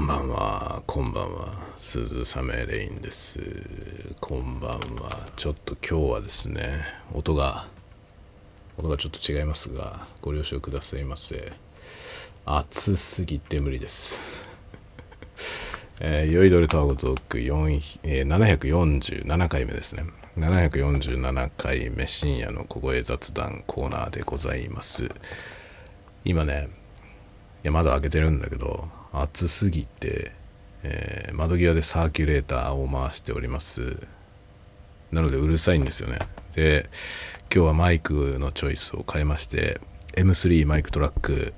んばんは。こんばんは。鈴雨レインです。こんばんは。ちょっと今日はですね音が音がちょっと違いますがご了承くださいませ。暑すぎて無理です。えー、酔いどれとはごとく4、え、747回目ですね。747回目深夜の小声雑談コーナーでございます。今ねいや窓開けてるんだけど暑すぎて、えー、窓際でサーキュレーターを回しております。なのでうるさいんですよね。で今日はマイクのチョイスを変えまして M3 マイクトラック。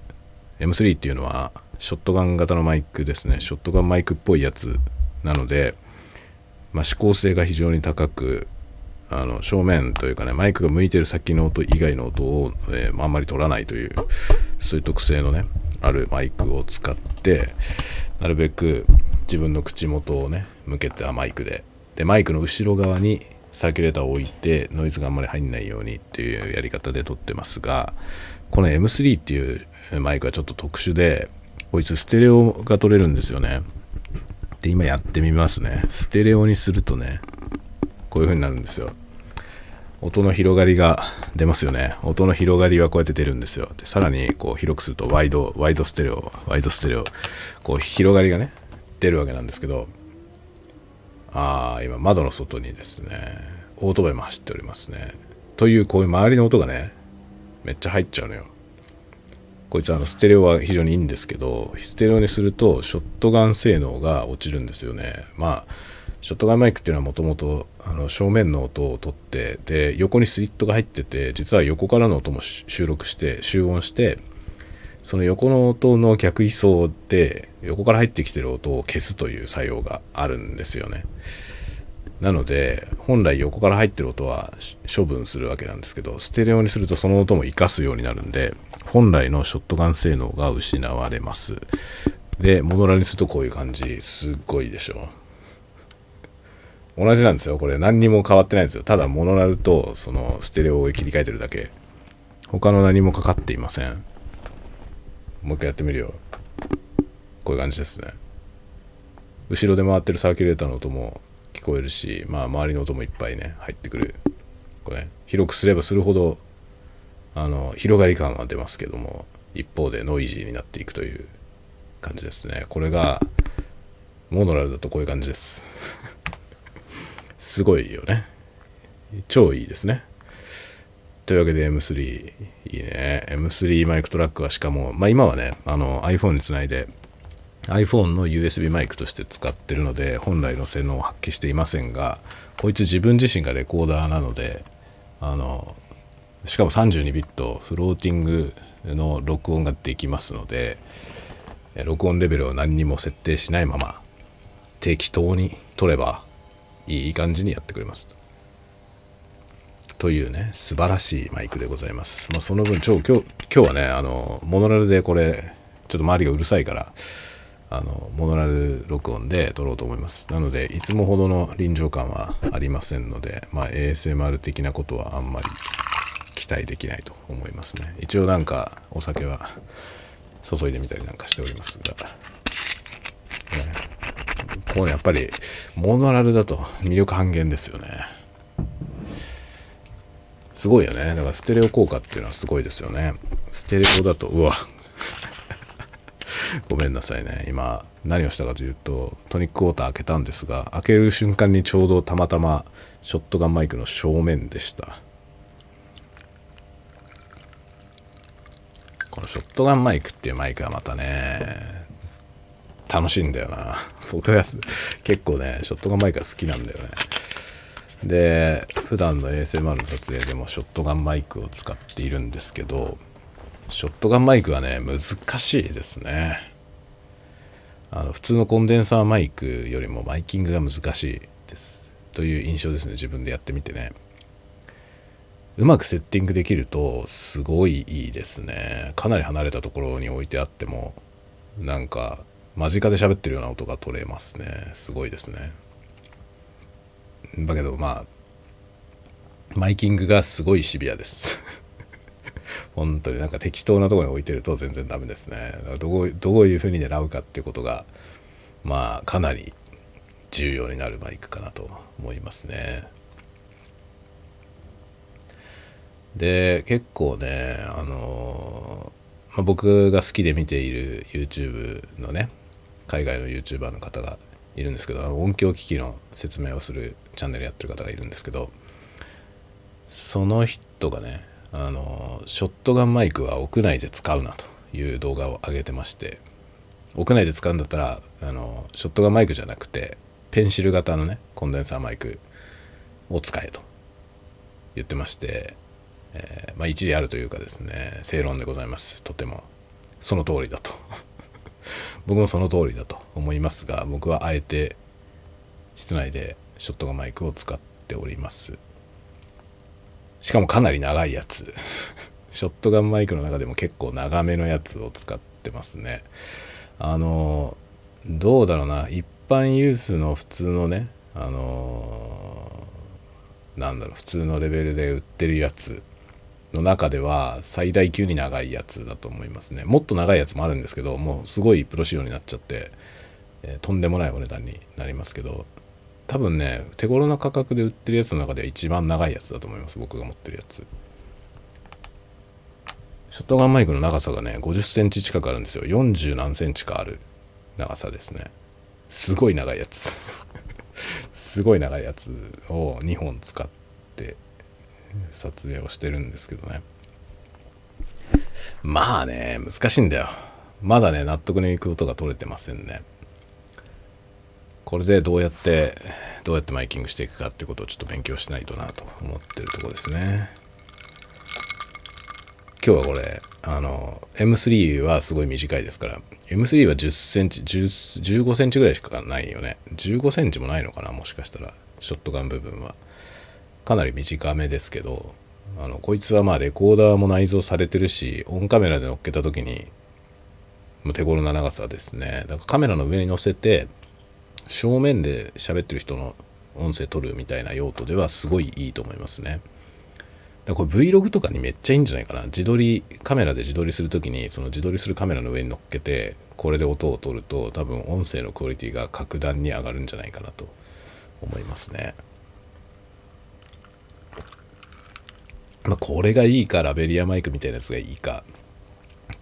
M3 っていうのはショットガン型のマイクですね。ショットガンマイクっぽいやつなので、まあ、指向性が非常に高くあの正面というかねマイクが向いてる先の音以外の音を、えー、あんまり取らないというそういう特性のねあるマイクを使ってなるべく自分の口元をね向けたマイクで。でマイクの後ろ側にサーキュレーターを置いてノイズがあんまり入んないようにっていうやり方で撮ってますがこの M3 っていうマイクはちょっと特殊でこいつステレオが撮れるんですよね。で今やってみますね。ステレオにするとねこういう風になるんですよ。音の広がりが出ますよね。音の広がりはこうやって出るんですよ。で、さらにこう広くするとワイド、ワイドステレオ、ワイドステレオ、こう広がりがね、出るわけなんですけど、ああ、今窓の外にですね、オートバイも走っておりますね。というこういう周りの音がね、めっちゃ入っちゃうのよ。こいつあのステレオは非常にいいんですけど、ステレオにするとショットガン性能が落ちるんですよね。まあ、ショットガンマイクっていうのはもともと正面の音を取ってで横にスリットが入ってて実は横からの音も収録して集音してその横の音の逆位相で横から入ってきてる音を消すという作用があるんですよね。なので本来横から入ってる音は処分するわけなんですけどステレオにするとその音も活かすようになるんで本来のショットガン性能が失われます。でモノラにするとこういう感じ。すっごいでしょ。う同じなんですよ。これ何にも変わってないんですよ。ただモノラルとそのステレオを切り替えてるだけ。他の何もかかっていません。もう一回やってみるよ。こういう感じですね。後ろで回ってるサーキュレーターの音も聞こえるしまあ周りの音もいっぱいね入ってくる。これ、広くすればするほどあの広がり感は出ますけども一方でノイジーになっていくという感じですね。これがモノラルだとこういう感じです。すごいよね。超いいですね。というわけで M3 いいね。M3 マイクトラックはしかも、まあ今はね、あの iPhone につないで iPhone の USB マイクとして使ってるので本来の性能を発揮していませんがこいつ自分自身がレコーダーなのであのしかも32ビットフローティングの録音ができますので録音レベルを何にも設定しないまま適当に撮ればいい感じにやってくれます。というね素晴らしいマイクでございます、まあ、その分超今日今日はねあのモノラルでこれちょっと周りがうるさいからあのモノラル録音で撮ろうと思います。なのでいつもほどの臨場感はありませんので、まあ、ASMR 的なことはあんまり期待できないと思いますね。一応なんかお酒は注いでみたりなんかしておりますが、ね、こうやっぱりモノラルだと魅力半減ですよね。すごいよね。だからステレオ効果っていうのはすごいですよね。ステレオだとうわ。ごめんなさいね。今何をしたかというとトニックウォーター開けたんですが開ける瞬間にちょうどたまたまショットガンマイクの正面でした。このショットガンマイクっていうマイクはまたね楽しいんだよな。僕は結構ね、ショットガンマイクが好きなんだよね。で、普段の ASMR の撮影でもショットガンマイクを使っているんですけど、ショットガンマイクはね、難しいですね。あの普通のコンデンサーマイクよりもマイキングが難しいですという印象ですね自分でやってみてねうまくセッティングできるとすごいいいですねかなり離れたところに置いてあってもなんか間近で喋ってるような音が取れますね。すごいですね。だけどまあマイキングがすごいシビアです。本当に。なんか適当なところに置いてると全然ダメですね。どうどういうふうに狙うかってことがまあかなり重要になるマイクかなと思いますね。で結構ねあの、まあ、僕が好きで見ている YouTube のね海外の YouTuber の方がいるんですけど音響機器の説明をするチャンネルやってる方がいるんですけどその人がねあのショットガンマイクは屋内で使うなという動画を上げてまして屋内で使うんだったらあのショットガンマイクじゃなくてペンシル型のねコンデンサーマイクを使えと言ってましてえー、まあ、一理あるというかですね正論でございます。とてもその通りだと。僕もその通りだと思いますが僕はあえて室内でショットガンマイクを使っております。しかもかなり長いやつ。ショットガンマイクの中でも結構長めのやつを使ってますね。あのどうだろうな。一般ユースの普通のねあのなんだろう普通のレベルで売ってるやつ。の中では最大級に長いやつだと思いますね。もっと長いやつもあるんですけどもうすごいプロ仕様になっちゃって、えー、とんでもないお値段になりますけど多分ね手頃な価格で売ってるやつの中では一番長いやつだと思います。僕が持ってるやつ。ショットガンマイクの長さがね50センチ近くあるんですよ。40何センチかある長さですね。すごい長いやつ。すごい長いやつを2本使って撮影をしてるんですけどね。まあね難しいんだよ。まだね納得のいく音が取れてませんね。これでどうやってどうやってマイキングしていくかってことをちょっと勉強しないとなと思ってるとこですね。今日はこれあの M3 はすごい短いですから M3 は10センチ15センチぐらいしかないよね。15センチもないのかなもしかしたら。ショットガン部分は。かなり短めですけどあのこいつはまあレコーダーも内蔵されてるしオンカメラで乗っけた時に手頃な長さですね。だからカメラの上に乗せて正面で喋ってる人の音声取るみたいな用途ではすごいいいと思いますね。だこれ Vlog とかにめっちゃいいんじゃないかな。自撮りカメラで自撮りする時にその自撮りするカメラの上に乗っけてこれで音を取ると多分音声のクオリティが格段に上がるんじゃないかなと思いますね。まあ、これがいいかラベリアマイクみたいなやつがいいか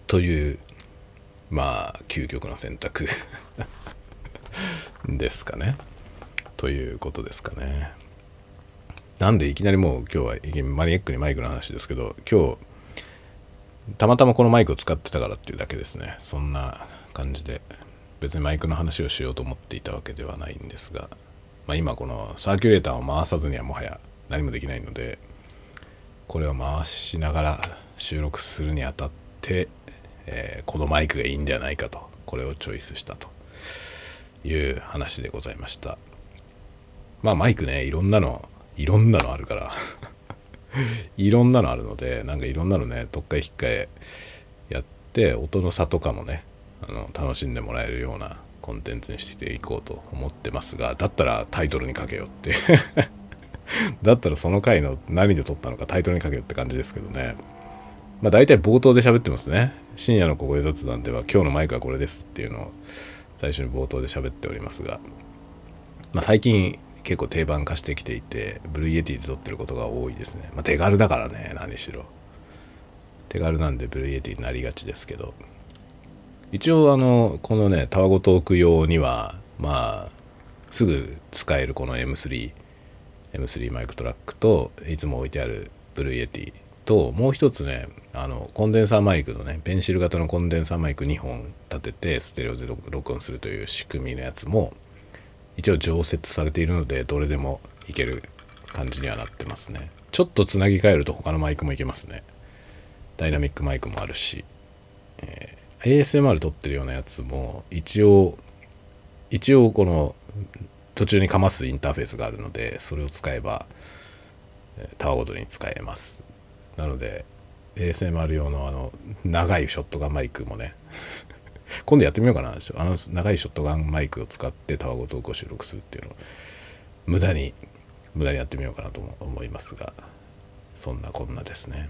というまあ究極の選択 ですかね。ということですかね。なんでいきなりもう今日はマニアックにマイクの話ですけど今日たまたまこのマイクを使ってたからっていうだけですね。そんな感じで別にマイクの話をしようと思っていたわけではないんですが、まあ、今このサーキュレーターを回さずにはもはや何もできないのでこれを回しながら収録するにあたって、えー、このマイクがいいんではないかとこれをチョイスしたという話でございました。まあマイクねいろんなのいろんなのあるから いろんなのあるのでなんかいろんなのね特っかえ引っかえやって音の差とかもねあの楽しんでもらえるようなコンテンツにしていこうと思ってますがだったらタイトルにかけようって。だったらその回の何で撮ったのかタイトルにかけるって感じですけどね。まあ大体冒頭で喋ってますね。深夜の小声雑談では今日のマイクはこれですっていうのを最初に冒頭で喋っておりますが、まあ最近結構定番化してきていて、ブルーイエティで撮ってることが多いですね。まあ手軽だからね、何しろ。手軽なんでブルーイエティになりがちですけど。一応あの、このね、タワゴトーク用には、まあ、すぐ使えるこの M3 M3 マイクトラックといつも置いてあるブルーイエティともう一つねあのコンデンサーマイクのねペンシル型のコンデンサーマイク2本立ててステレオで録音するという仕組みのやつも一応常設されているのでどれでもいける感じにはなってますね。ちょっとつなぎ替えると他のマイクもいけますね。ダイナミックマイクもあるし、えー、ASMR 撮ってるようなやつも一応一応この途中にかますインターフェースがあるのでそれを使えばタワーごとに使えます。なので ASMR 用のあの長いショットガンマイクもね 今度やってみようかな。あの長いショットガンマイクを使ってタワごとを収録するっていうのを無駄に無駄にやってみようかなと思いますがそんなこんなですね。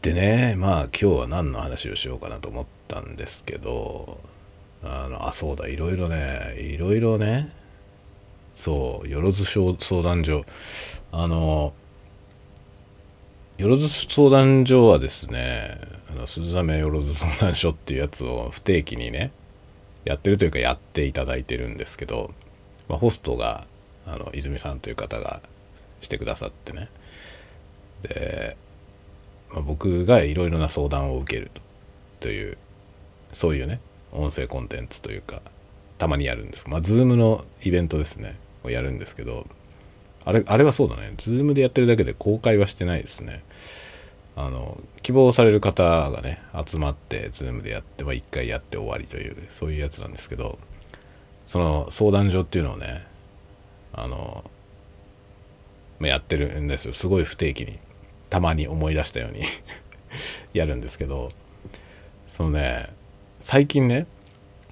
でねまあ今日は何の話をしようかなと思ったんですけどあのあそうだいろいろねいろいろねそうよろず相談所。あのよろず相談所はですねあの鈴雨よろず相談所っていうやつを不定期にねやってるというかやっていただいてるんですけど、まあ、ホストがあの泉さんという方がしてくださってね。で、まあ、僕がいろいろな相談を受けるというそういうね音声コンテンツというかたまにやるんです。まあ Zoom のイベントですね。をやるんですけどあれあれはそうだね。Zoom でやってるだけで公開はしてないですね。あの希望される方がね集まって Zoom でやって、まあ、1回やって終わりというそういうやつなんですけどその相談所っていうのをねあの、まあ、やってるんですよ。すごい不定期にたまに思い出したように やるんですけどそのね最近ね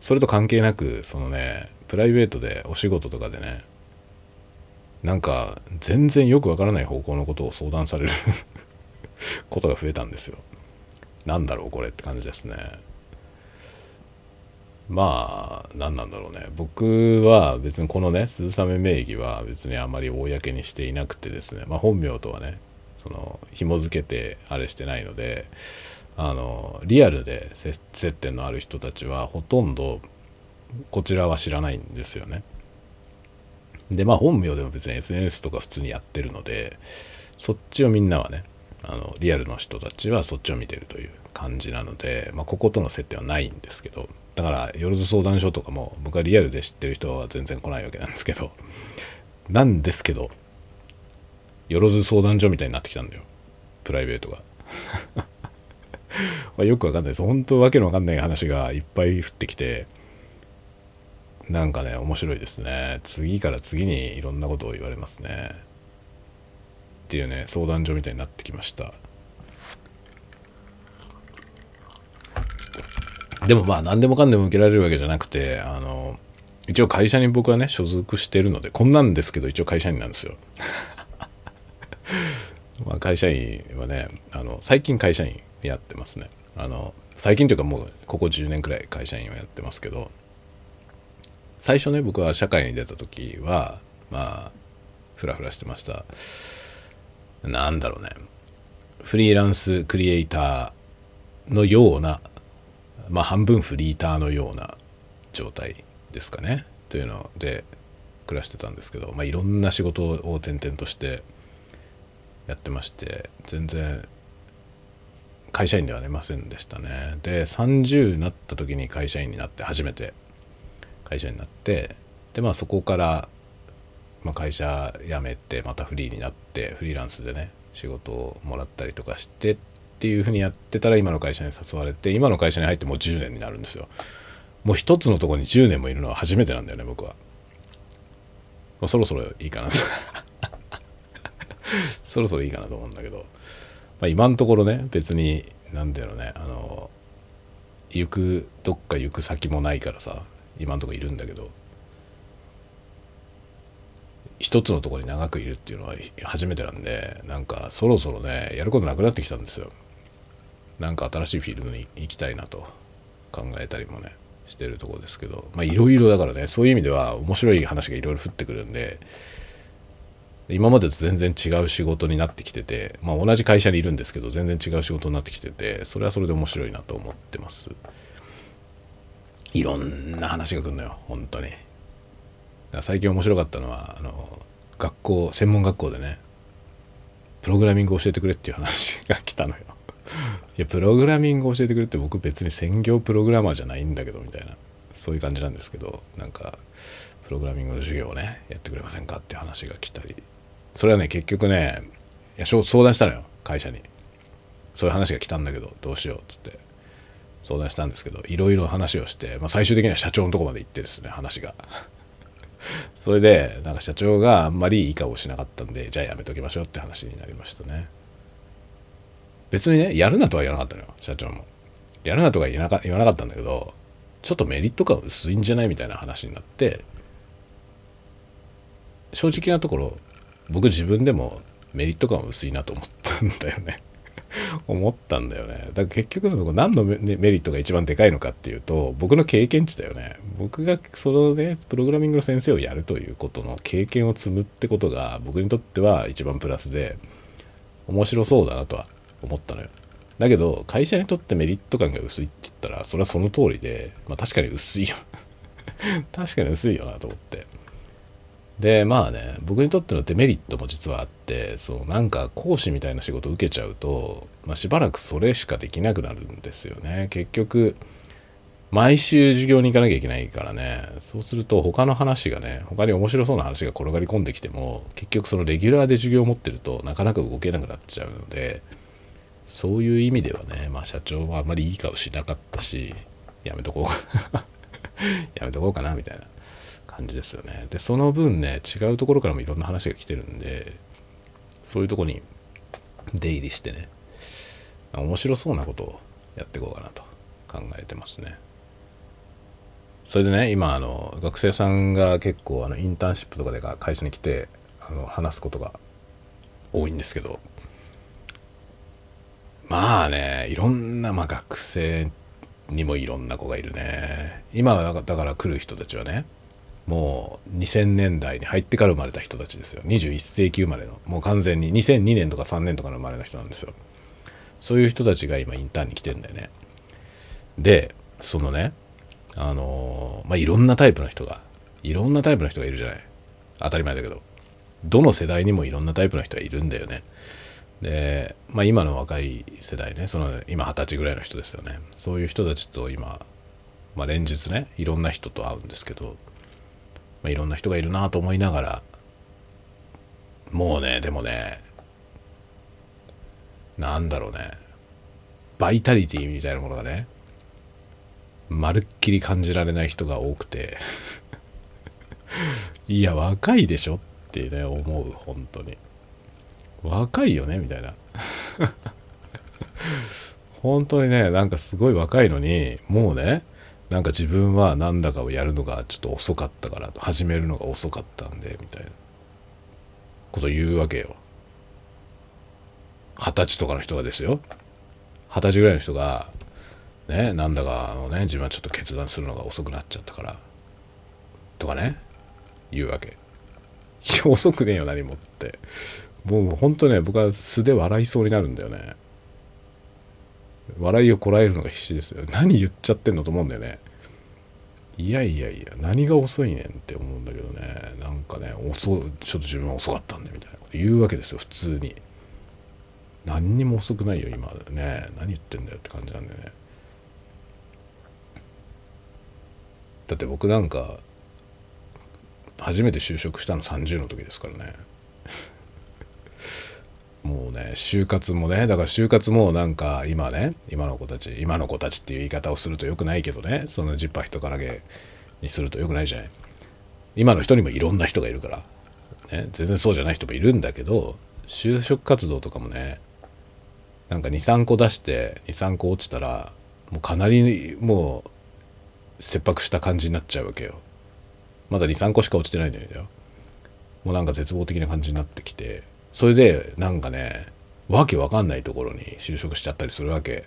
それと関係なくそのねプライベートでお仕事とかでねなんか全然よくわからない方向のことを相談される ことが増えたんですよ。なんだろうこれって感じですね。まあ何なんだろうね僕は別にこのね鈴雨名義は別にあまり公にしていなくてですねまあ本名とはねその紐付けてあれしてないのであのリアルで接点のある人たちはほとんどこちらは知らないんですよね。でまあ本名でも別に SNS とか普通にやってるのでそっちをみんなはねあのリアルの人たちはそっちを見てるという感じなので、まあ、こことの接点はないんですけどだから夜ず相談所とかも僕はリアルで知ってる人は全然来ないわけなんですけどなんですけどよろず相談所みたいになってきたんだよプライベートがまよくわかんないです。本当わけのわかんない話がいっぱい降ってきてなんかね面白いですね。次から次にいろんなことを言われますね。っていうね相談所みたいになってきました。でもまあ何でもかんでも受けられるわけじゃなくてあの一応会社に僕はね所属してるのでこんなんですけど一応会社員なんですよ。まあ会社員はねあの最近会社員やってますね。あの最近というかもうここ10年くらい会社員をやってますけど最初ね僕は社会に出た時はまあフラフラしてました。なんだろうね。フリーランスクリエイターのようなまあ半分フリーターのような状態ですかね。というので暮らしてたんですけど、まあ、いろんな仕事を転々としてやってまして全然会社員ではありませんでしたね。で30になった時に会社員になって初めて会社になってでまあそこから、まあ、会社辞めてまたフリーになってフリーランスでね仕事をもらったりとかしてっていうふうにやってたら今の会社に誘われて今の会社に入ってもう10年になるんですよ。もう一つのとこに10年もいるのは初めてなんだよね僕は、まあ、そろそろいいかなと。そろそろいいかなと思うんだけど、まあ、今のところね別に何だろうねあの行くどっか行く先もないからさ今のところいるんだけど一つのところに長くいるっていうのは初めてなんでなんかそろそろねやることなくなってきたんですよ。なんか新しいフィールドに行きたいなと考えたりもねしてるとこですけどまあいろいろだからねそういう意味では面白い話がいろいろ降ってくるんで今までと全然違う仕事になってきててまあ同じ会社にいるんですけど全然違う仕事になってきててそれはそれで面白いなと思ってます。いろんな話が来るのよ本当に。最近面白かったのはあの学校専門学校でねプログラミング教えてくれっていう話が来たのよ。いやプログラミング教えてくれって僕別に専業プログラマーじゃないんだけどみたいなそういう感じなんですけどなんかプログラミングの授業をねやってくれませんかって話が来たり。それはね結局ねいや相談したのよ会社に。そういう話が来たんだけどどうしようっつって。相談したんですけどいろいろ話をして、まあ、最終的には社長のとこまで行ってですね話が。それでなんか社長があんまりいい顔しなかったんでじゃあやめときましょうって話になりましたね。別にねやるなとは言わなかったのよ社長も。やるなとか言わなか言わなかったんだけどちょっとメリット感薄いんじゃないみたいな話になって正直なところ僕自分でもメリット感は薄いなと思ったんだよね。思ったんだよね。だから結局のところ何のメメリットが一番でかいのかっていうと僕の経験値だよね。僕がそのねプログラミングの先生をやるということの経験を積むってことが僕にとっては一番プラスで面白そうだなとは思ったのよ。だけど会社にとってメリット感が薄いって言ったらそれはその通りで、まあ、確かに薄いよ。確かに薄いよなと思って。でまあね僕にとってのデメリットも実はあってそうなんか講師みたいな仕事を受けちゃうと、まあ、しばらくそれしかできなくなるんですよね。結局毎週授業に行かなきゃいけないからね。そうすると他の話がね他に面白そうな話が転がり込んできても結局そのレギュラーで授業を持ってるとなかなか動けなくなっちゃうのでそういう意味ではね、まあ、社長はあんまりいい顔しなかったしやめとこうやめとこうかな みたいな。感じですよね。でその分ね違うところからもいろんな話が来てるんでそういうとこに出入りしてね面白そうなことをやっていこうかなと考えてますね。それでね今あの学生さんが結構あのインターンシップとかで会社に来てあの話すことが多いんですけどまあねいろんな、まあ、学生にもいろんな子がいるね。今はだから来る人たちはねもう2000年代に入ってから生まれた人たちですよ。21世紀生まれの。もう完全に2002年とか3年とかの生まれの人なんですよ。そういう人たちが今インターンに来てんだよね。でそのねあのまあいろんなタイプの人がいろんなタイプの人がいるじゃない。当たり前だけど。どの世代にもいろんなタイプの人がいるんだよね。で、まあ、今の若い世代ねその今二十歳ぐらいの人ですよね。そういう人たちと今、まあ、連日ねいろんな人と会うんですけど。まあ、いろんな人がいるなと思いながらもうねでもねなんだろうねバイタリティみたいなものがねまるっきり感じられない人が多くて いや若いでしょってね思う本当に。若いよねみたいな。本当にねなんかすごい若いのにもうねなんか自分は何だかをやるのがちょっと遅かったから始めるのが遅かったんでみたいなこと言うわけよ。二十歳とかの人がですよ。二十歳ぐらいの人がねなんだかあのね自分はちょっと決断するのが遅くなっちゃったからとかね言うわけ。いや遅くねえよ何もって。もう本当ね僕は素で笑いそうになるんだよね。笑いをこらえるのが必死ですよ。何言っちゃってんのと思うんだよね。いやいやいや何が遅いねんって思うんだけどね。なんかね遅ちょっと自分は遅かったんでみたいなこと言うわけですよ普通に。何にも遅くないよ今ね。何言ってんだよって感じなんだよね。だって僕なんか初めて就職したの30の時ですからね。もうね就活もねだから就活もなんか今ね今の子たち今の子たちっていう言い方をするとよくないけどねそのジッパー人からげにするとよくないじゃない。今の人にもいろんな人がいるから、ね、全然そうじゃない人もいるんだけど就職活動とかもねなんか23個出して23個落ちたらもうかなりもう切迫した感じになっちゃうわけよ。まだ23個しか落ちてないんだよ。もうなんか絶望的な感じになってきてそれでなんかねわけわかんないところに就職しちゃったりするわけ。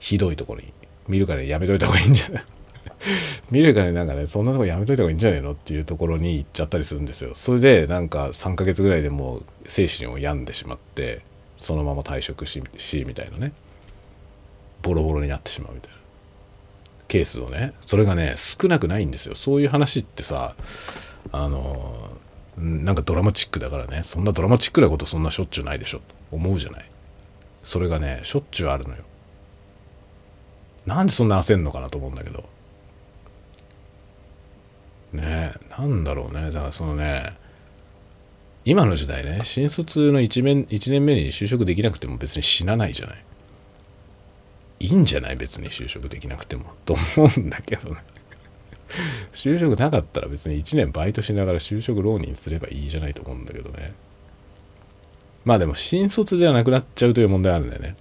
ひどいところに。見るからやめといた方がいいんじゃない？見るからなんかねそんなとこやめといた方がいいんじゃないのっていうところに行っちゃったりするんですよ。それでなんか3ヶ月ぐらいでもう精神を病んでしまってそのまま退職ししみたいなね。ボロボロになってしまうみたいな。ケースをね。それがね少なくないんですよ。そういう話ってさあのなんかドラマチックだからね。そんなドラマチックなことそんなしょっちゅうないでしょ。と思うじゃない。それがねしょっちゅうあるのよ。なんでそんな焦んのかなと思うんだけど。ねえなんだろうね。だからそのね今の時代ね新卒の 1, 年1年目に就職できなくても別に死なないじゃない。いいんじゃない？別に就職できなくても。と思うんだけどね。就職なかったら別に1年バイトしながら就職浪人すればいいじゃないと思うんだけどね。まあでも新卒ではなくなっちゃうという問題あるんだよね。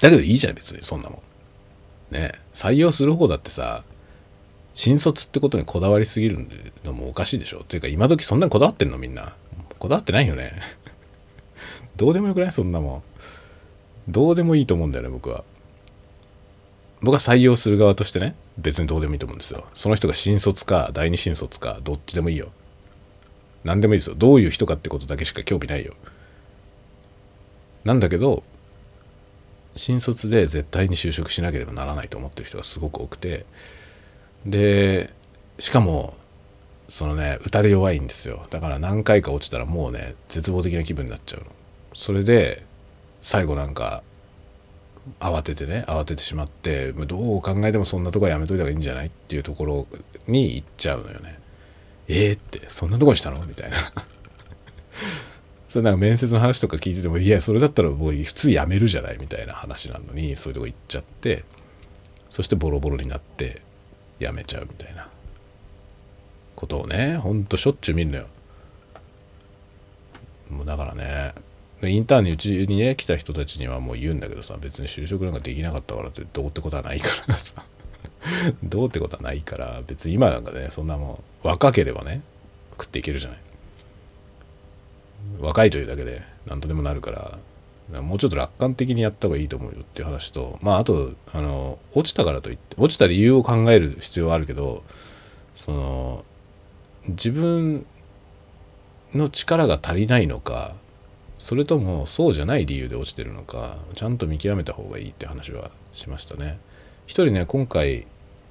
だけどいいじゃない別にそんなもん。ね。採用する方だってさ新卒ってことにこだわりすぎるのもおかしいでしょ。っていうか今時そんなにこだわってんの？みんな。こだわってないよね。どうでもよくない？そんなもん。どうでもいいと思うんだよね僕は。僕は採用する側としてね。別にどうでもいいと思うんですよ。その人が新卒か第二新卒かどっちでもいいよ。何でもいいですよ。どういう人かってことだけしか興味ないよ。なんだけど新卒で絶対に就職しなければならないと思ってる人がすごく多くて。でしかもそのね打たれ弱いんですよ。だから何回か落ちたらもうね絶望的な気分になっちゃうの。それで最後なんか慌ててね慌ててしまってどう考えてもそんなとこはやめといた方がいいんじゃない？っていうところに行っちゃうのよね。えー、ってそんなとこにしたの？みたいな。それなんか面接の話とか聞いててもいやそれだったら僕普通やめるじゃない？みたいな話なのにそういうとこ行っちゃってそしてボロボロになってやめちゃうみたいな。ことをねほんとしょっちゅう見るのよ。もうだからねインターンにうちにね来た人たちにはもう言うんだけどさ別に就職なんかできなかったからってどうってことはないからさ。どうってことはないから別に今なんかねそんなもん若ければね食っていけるじゃない。若いというだけで何とでもなるからもうちょっと楽観的にやった方がいいと思うよっていう話とまああとあの落ちたからといって落ちた理由を考える必要はあるけどその自分の力が足りないのかそれともそうじゃない理由で落ちてるのかちゃんと見極めた方がいいって話はしましたね。一人ね今回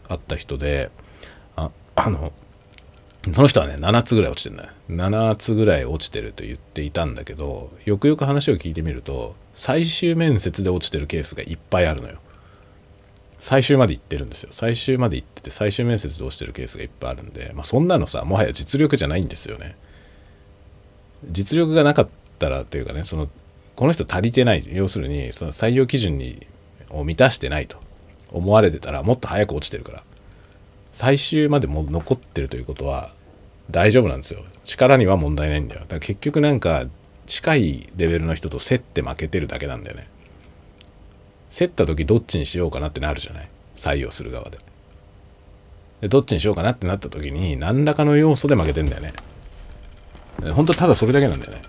会った人であ あのその人はね7つぐらい落ちてるんだよ。7つぐらい落ちてると言っていたんだけどよくよく話を聞いてみると最終面接で落ちてるケースがいっぱいあるのよ。最終まで行ってるんですよ。最終まで行ってて最終面接で落ちてるケースがいっぱいあるんで、まあ、そんなのさもはや実力じゃないんですよね。実力がなかったらっていうかねそのこの人足りてない要するにその採用基準にを満たしてないと思われてたらもっと早く落ちてるから最終までも残ってるということは大丈夫なんですよ。力には問題ないんだよ。だから結局なんか近いレベルの人と競って負けてるだけなんだよね。競った時どっちにしようかなってなるじゃない？採用する側で。でどっちにしようかなってなった時に何らかの要素で負けてんだよね。本当ただそれだけなんだよね。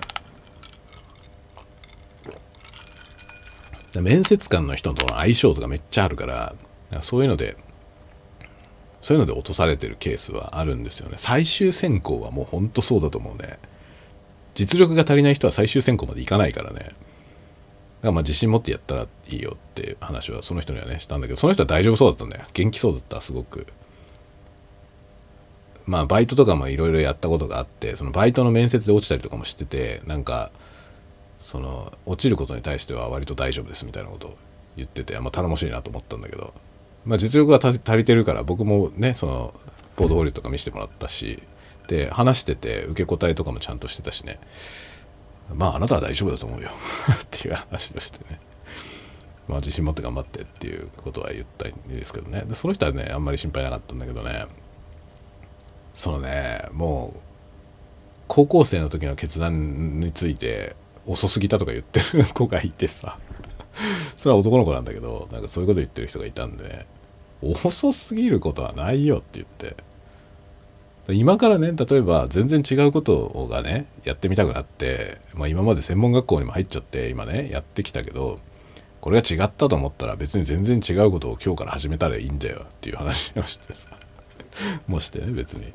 面接官の人との相性とかめっちゃあるからそういうのでそういうので落とされてるケースはあるんですよね。最終選考はもうほんとそうだと思うね。実力が足りない人は最終選考までいかないからね。だからまあ自信持ってやったらいいよって話はその人にはねしたんだけどその人は大丈夫そうだったんだよ。元気そうだったすごく。まあバイトとかもいろいろやったことがあってそのバイトの面接で落ちたりとかもしててなんかその落ちることに対しては割と大丈夫ですみたいなことを言ってて、まあ、頼もしいなと思ったんだけど、まあ、実力が足りてるから僕もねそのポートフォリオとか見せてもらったしで話してて受け答えとかもちゃんとしてたしねまああなたは大丈夫だと思うよ っていう話をしてね。まあ自信持って頑張ってっていうことは言ったんですけどね。でその人はねあんまり心配なかったんだけどねそのねもう高校生の時の決断について遅すぎたとか言ってる子がいてさ。それは男の子なんだけどなんかそういうこと言ってる人がいたんで遅すぎることはないよって言って。今からね例えば全然違うことがねやってみたくなって、まあ、今まで専門学校にも入っちゃって今ねやってきたけどこれが違ったと思ったら別に全然違うことを今日から始めたらいいんだよっていう話をしてさ。もしてね別に。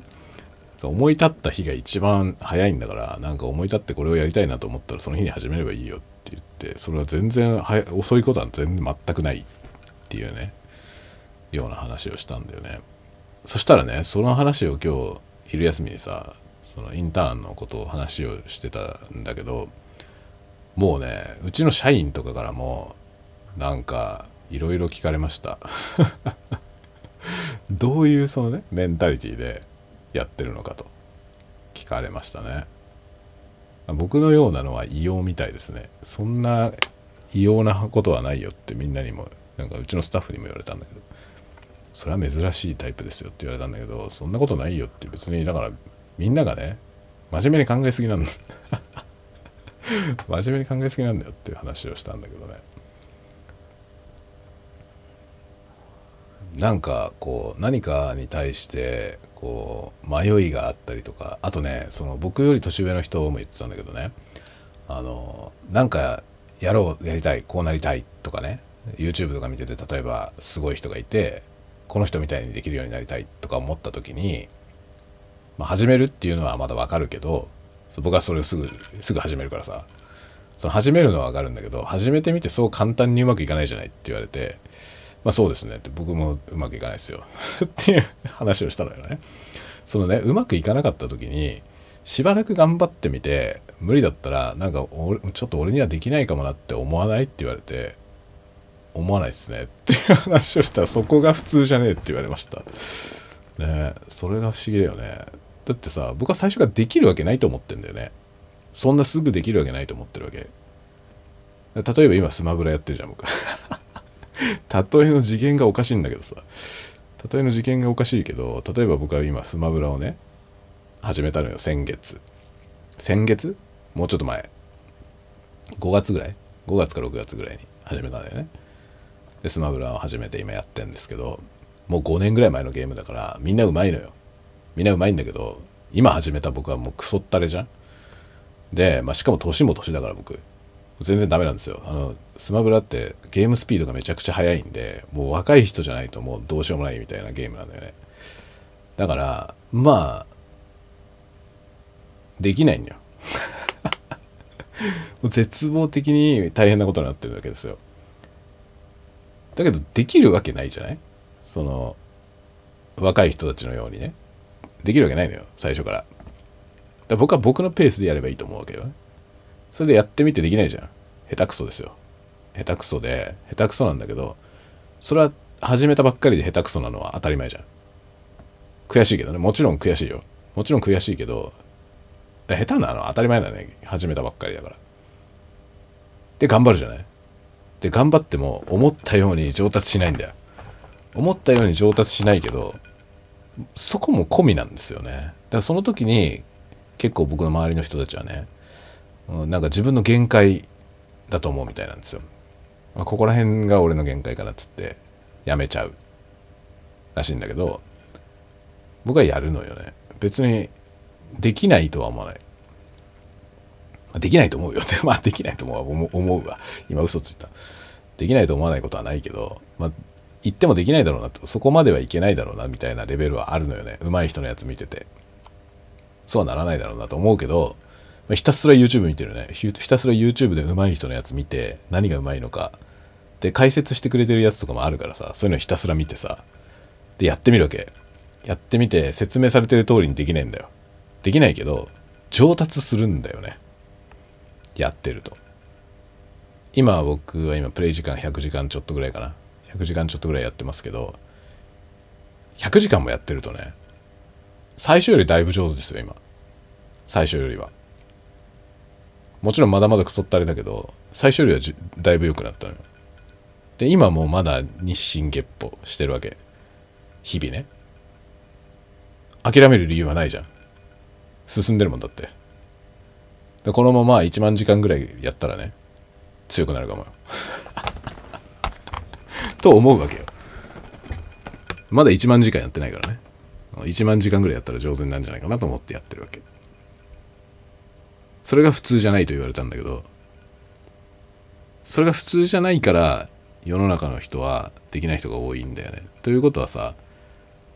思い立った日が一番早いんだからなんか思い立ってこれをやりたいなと思ったらその日に始めればいいよって言ってそれは全然遅いことは全然全くないっていうねような話をしたんだよね。そしたらねその話を今日昼休みにさそのインターンのことを話をしてたんだけどもうねうちの社員とかからもなんかいろいろ聞かれました。どういうそのねメンタリティーでやってるのかと。聞かれましたね。僕のようなのは異様みたいですね。そんな異様なことはないよってみんなにもなんかうちのスタッフにも言われたんだけど。それは珍しいタイプですよって言われたんだけどそんなことないよって別にだからみんながね真面目に考えすぎなんだ。真面目に考えすぎなんだよっていう話をしたんだけどね。なんかこう何かに対してこう迷いがあったりとかあとねその僕より年上の人も言ってたんだけどねあのなんかやろうやりたいこうなりたいとかね YouTube とか見てて例えばすごい人がいてこの人みたいにできるようになりたいとか思った時に、まあ、始めるっていうのはまだわかるけど僕はそれをすぐすぐ始めるからさ。その始めるのはわかるんだけど始めてみてそう簡単にうまくいかないじゃないって言われてまあそうですね。って僕もうまくいかないですよ。っていう話をしたのよね。そのねうまくいかなかった時にしばらく頑張ってみて無理だったらなんかちょっと俺にはできないかもなって思わないって言われて思わないっすね。っていう話をしたらそこが普通じゃねえって言われました。ねそれが不思議だよね。だってさ僕は最初からできるわけないと思ってんだよね。そんなすぐできるわけないと思ってるわけ。例えば今スマブラやってるじゃん僕。例えの次元がおかしいんだけどさ。例えの次元がおかしいけど例えば僕は今スマブラをね始めたのよ先月。先月？もうちょっと前。5月ぐらい？5月か6月ぐらいに始めたんだよね。でスマブラを始めて今やってんですけどもう5年ぐらい前のゲームだからみんなうまいのよ。みんなうまいんだけど今始めた僕はもうクソったれじゃん。で、まあ、しかも年も年だから僕。全然ダメなんですよ。あのスマブラってゲームスピードがめちゃくちゃ速いんでもう若い人じゃないともうどうしようもないみたいなゲームなんだよね。だからまあできないんだよ 絶望的に大変なことになってるわけですよ。だけどできるわけないじゃない？その若い人たちのようにね。できるわけないのよ最初から。だ僕は僕のペースでやればいいと思うわけよ。ねそれでやってみてできないじゃん。下手くそですよ。下手くそで下手くそなんだけどそれは始めたばっかりで下手くそなのは当たり前じゃん。悔しいけどね。もちろん悔しいよ。もちろん悔しいけど下手なのは当たり前だね。始めたばっかりだから。で頑張るじゃない。で頑張っても思ったように上達しないんだよ。思ったように上達しないけどそこも込みなんですよね。だからその時に結構僕の周りの人たちはねなんか自分の限界だと思うみたいなんですよここら辺が俺の限界かなっつってやめちゃうらしいんだけど僕はやるのよね別にできないとは思わない。できないと思うよ。まあできないと思う思うわ。今嘘ついた。できないと思わないことはないけど、まあ言ってもできないだろうなと、そこまではいけないだろうなみたいなレベルはあるのよね。上手い人のやつ見てて。そうはならないだろうなと思うけど、ま、ひたすら YouTube 見てるね。ひたすら YouTube で上手い人のやつ見て、何が上手いのか。で、解説してくれてるやつとかもあるからさ、そういうのひたすら見てさ、で、やってみるわけ。やってみて、説明されてる通りにできないんだよ。できないけど上達するんだよねやってると今僕は今プレイ時間100時間ちょっとぐらいかな100時間ちょっとぐらいやってますけど100時間もやってるとね最初よりだいぶ上手ですよ今最初よりはもちろんまだまだクソったれだけど最初よりはだいぶ良くなったのよ。で今もうまだ日進月歩してるわけ。日々ね。諦める理由はないじゃん。進んでるもんだって。でこのまま1万時間ぐらいやったらね強くなるかもよ。と思うわけよ。まだ1万時間やってないからね。1万時間ぐらいやったら上手になるんじゃないかなと思ってやってるわけ。それが普通じゃないと言われたんだけどそれが普通じゃないから世の中の人はできない人が多いんだよね。ということはさ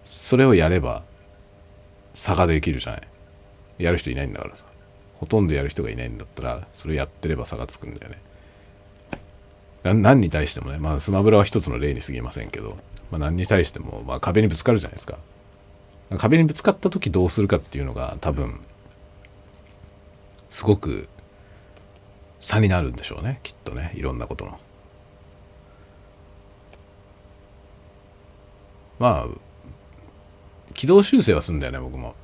それをやれば差ができるじゃない。やる人いないんだからさ。ほとんどやる人がいないんだったらそれやってれば差がつくんだよね。何に対してもねまあスマブラは一つの例に過ぎませんけど、まあ、何に対しても、まあ、壁にぶつかるじゃないですか。壁にぶつかった時どうするかっていうのが多分すごく差になるんでしょうねきっとねいろんなことの。まあ軌道修正はするんだよね僕も。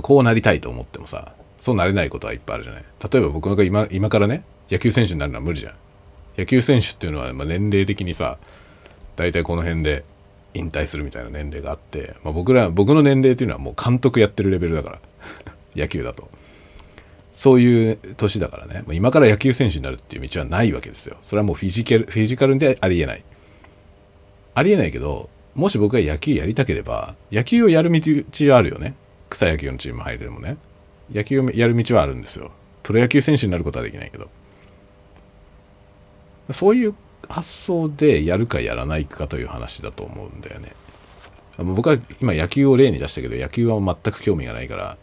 こうなりたいと思ってもさそうなれないことはいっぱいあるじゃない。例えば僕が今今からね野球選手になるのは無理じゃん。野球選手っていうのはまあ年齢的にさ大体この辺で引退するみたいな年齢があって、まあ、僕ら僕の年齢っていうのはもう監督やってるレベルだから。野球だと。そういう年だからね、今から野球選手になるっていう道はないわけですよ。それはもうフィジカルフィジカルでありえない。ありえないけどもし僕が野球やりたければ野球をやる道はあるよね。草野球のチーム入るでもね。野球をやる道はあるんですよ。プロ野球選手になることはできないけど。そういう発想でやるかやらないかという話だと思うんだよね。僕は今野球を例に出したけど野球は全く興味がないから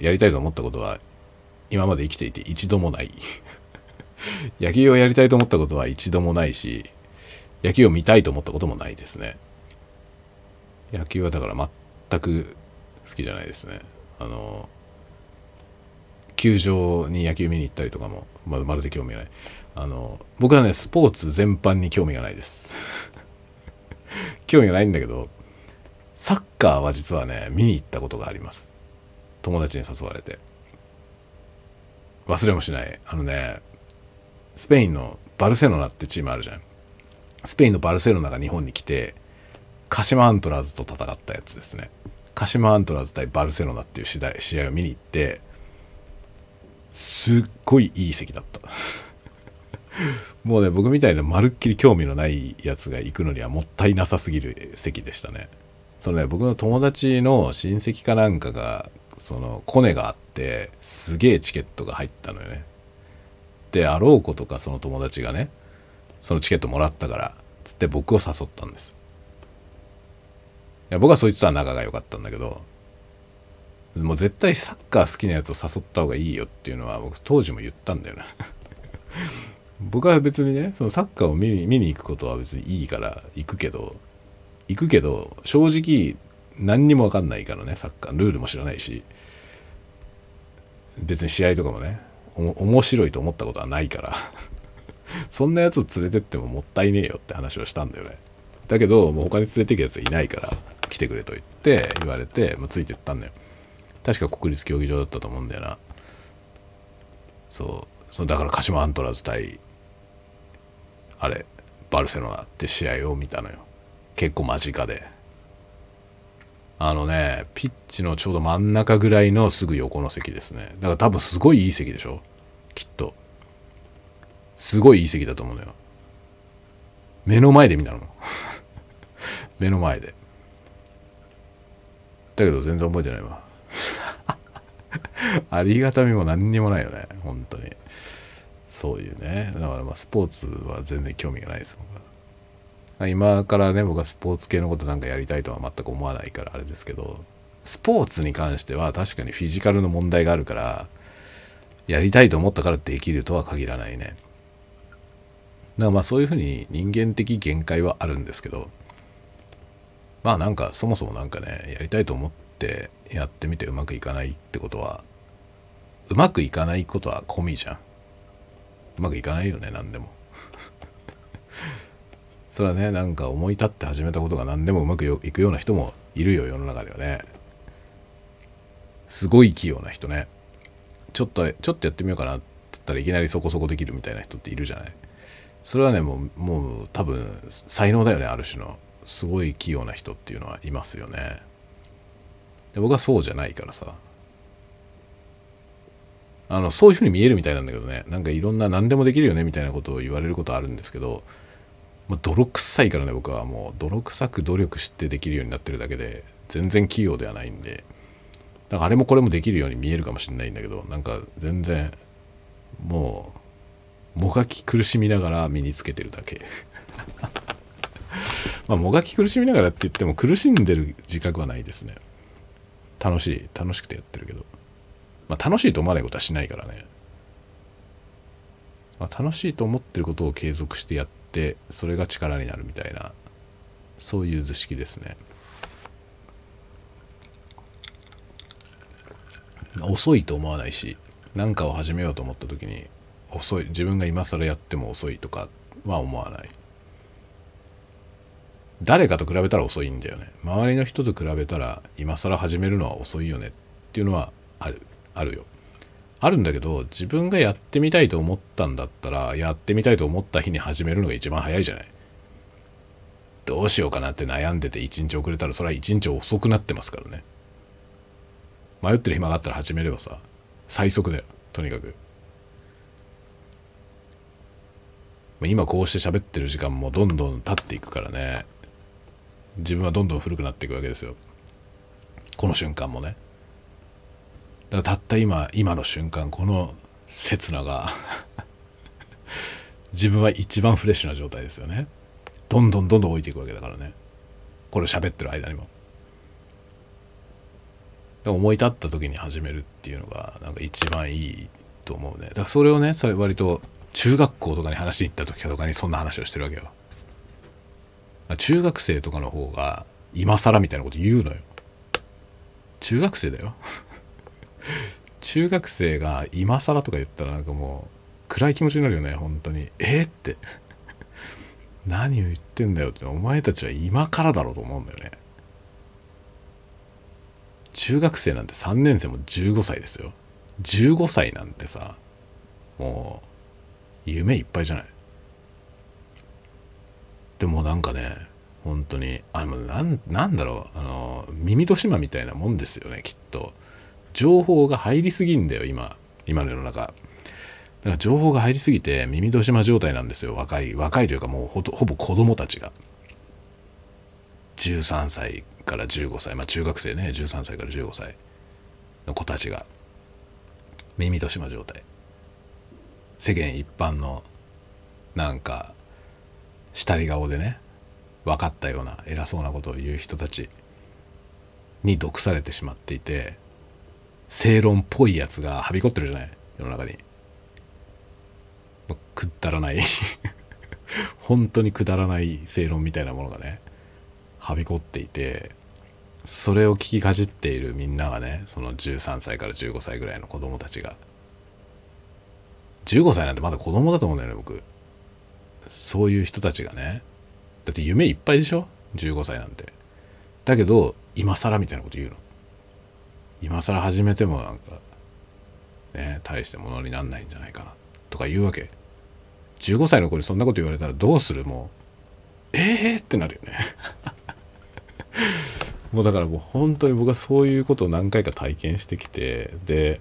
やりたいと思ったことは今まで生きていて一度もない。野球をやりたいと思ったことは一度もないし野球を見たいと思ったこともないですね。野球はだから全く好きじゃないですね。あの球場に野球見に行ったりとかもままるで興味がない。あの僕はねスポーツ全般に興味がないです。興味がないんだけどサッカーは実はね見に行ったことがあります。友達に誘われて。忘れもしない。あのねスペインのバルセロナってチームあるじゃん。スペインのバルセロナが日本に来て鹿島アントラーズと戦ったやつですね。鹿島アントラーズ対バルセロナっていう試合を見に行ってすっごいいい席だった。もうね僕みたいなまるっきり興味のないやつが行くのにはもったいなさすぎる席でしたね。そのね僕の友達の親戚かなんかがそのコネがあってすげえチケットが入ったのよね。であろうことかその友達がねそのチケットもらったからつって僕を誘ったんです。いや僕はそいつとは仲が良かったんだけどもう絶対サッカー好きなやつを誘った方がいいよっていうのは僕当時も言ったんだよな。僕は別にねそのサッカーを見に見に行くことは別にいいから行くけど行くけど正直何にも分かんないからねサッカー。ルールも知らないし。別に試合とかもね面白いと思ったことはないから。そんなやつを連れてってももったいねえよって話をしたんだよね。だけどもう他に連れてくやつはいないから来てくれと言って言われて、まあ、ついてったんだよ。確か国立競技場だったと思うんだよな。そうそうだから鹿島アントラーズ対あれバルセロナって試合を見たのよ。結構間近で。あのねピッチのちょうど真ん中ぐらいのすぐ横の席ですね。だから多分すごいいい席でしょ？きっと。すごいいい席だと思うのよ。目の前で見たの 目の前で。だけど全然覚えてないわ。ありがたみも何にもないよね。本当に。そういうね。だからまあスポーツは全然興味がないです今からね僕はスポーツ系のことなんかやりたいとは全く思わないからあれですけどスポーツに関しては確かにフィジカルの問題があるからやりたいと思ったからできるとは限らないね。だからまあそういうふうに人間的限界はあるんですけどまあなんかそもそもなんかねやりたいと思ってやってみてうまくいかないってことはうまくいかないことは込みじゃん。うまくいかないよね何でも。それはねなんか思い立って始めたことが何でもうまくいくような人もいるよ世の中ではね。すごい器用な人ね。ちょっとちょっとやってみようかなって言ったらいきなりそこそこできるみたいな人っているじゃない。それはねもうもう多分才能だよねある種の。すごい器用な人っていうのはいますよね。で僕はそうじゃないからさ。あのそういうふうに見えるみたいなんだけどね。なんかいろんな何でもできるよねみたいなことを言われることあるんですけどまあ、泥臭いからね僕は。もう泥臭く努力してできるようになってるだけで全然器用ではないんで。だからあれもこれもできるように見えるかもしれないんだけどなんか全然もうもがき苦しみながら身につけてるだけ。まあもがき苦しみながらって言っても苦しんでる自覚はないですね。楽しい楽しくてやってるけど。まあ楽しいと思わないことはしないからね、まあ、楽しいと思ってることを継続してやっててそれが力になるみたいなそういう図式ですね。遅いと思わないし何かを始めようと思った時に遅い。自分が今更やっても遅いとかは思わない。誰かと比べたら遅いんだよね。周りの人と比べたら今更始めるのは遅いよねっていうのはある。あるよ。あるんだけど自分がやってみたいと思ったんだったらやってみたいと思った日に始めるのが一番早いじゃない。どうしようかなって悩んでて1日遅れたらそれは1日遅くなってますからね。迷ってる暇があったら始めればさ最速だよとにかく。今こうして喋ってる時間もどんどん経っていくからね。自分はどんどん古くなっていくわけですよ。この瞬間もね。だたった今今の瞬間この刹那が 自分は一番フレッシュな状態ですよね。どんどんどんどん置いていくわけだからね。これ喋ってる間にも。思い立った時に始めるっていうのがなんか一番いいと思うね。だからそれをねそれ割と中学校とかに話しに行った時とかにそんな話をしてるわけよ。中学生とかの方が今更みたいなこと言うのよ。中学生だよ。中学生が今更とか言ったらなんかもう暗い気持ちになるよね本当に。えー、って。何を言ってんだよって。お前たちは今からだろうと思うんだよね。中学生なんて3年生も15歳ですよ。15歳なんてさもう夢いっぱいじゃない。でもなんかね本当にあのなんなんだろう。あの耳戸島みたいなもんですよねきっと。情報が入りすぎんだよ今今の世の中。だから情報が入りすぎて耳戸島状態なんですよ若い若いというかもうほほぼ子供たちが。13歳から15歳。まあ中学生ね。13歳から15歳の子たちが。耳戸島状態。世間一般のなんか下り顔でね分かったような偉そうなことを言う人たちに毒されてしまっていて。正論っぽいやつがはびこってるじゃない？世の中に。まくだらない。本当にくだらない正論みたいなものがねはびこっていてそれを聞きかじっているみんながねその13歳から15歳ぐらいの子供たちが。15歳なんてまだ子供だと思うんだよね僕。そういう人たちがね。だって夢いっぱいでしょ？15歳なんて。だけど今更みたいなこと言うの。今更始めてもなんかね大してものになんないんじゃないかなとか言うわけ。15歳の子にそんなこと言われたらどうする？もうええー、ってなるよね。もうだからもう本当に僕はそういうことを何回か体験してきてで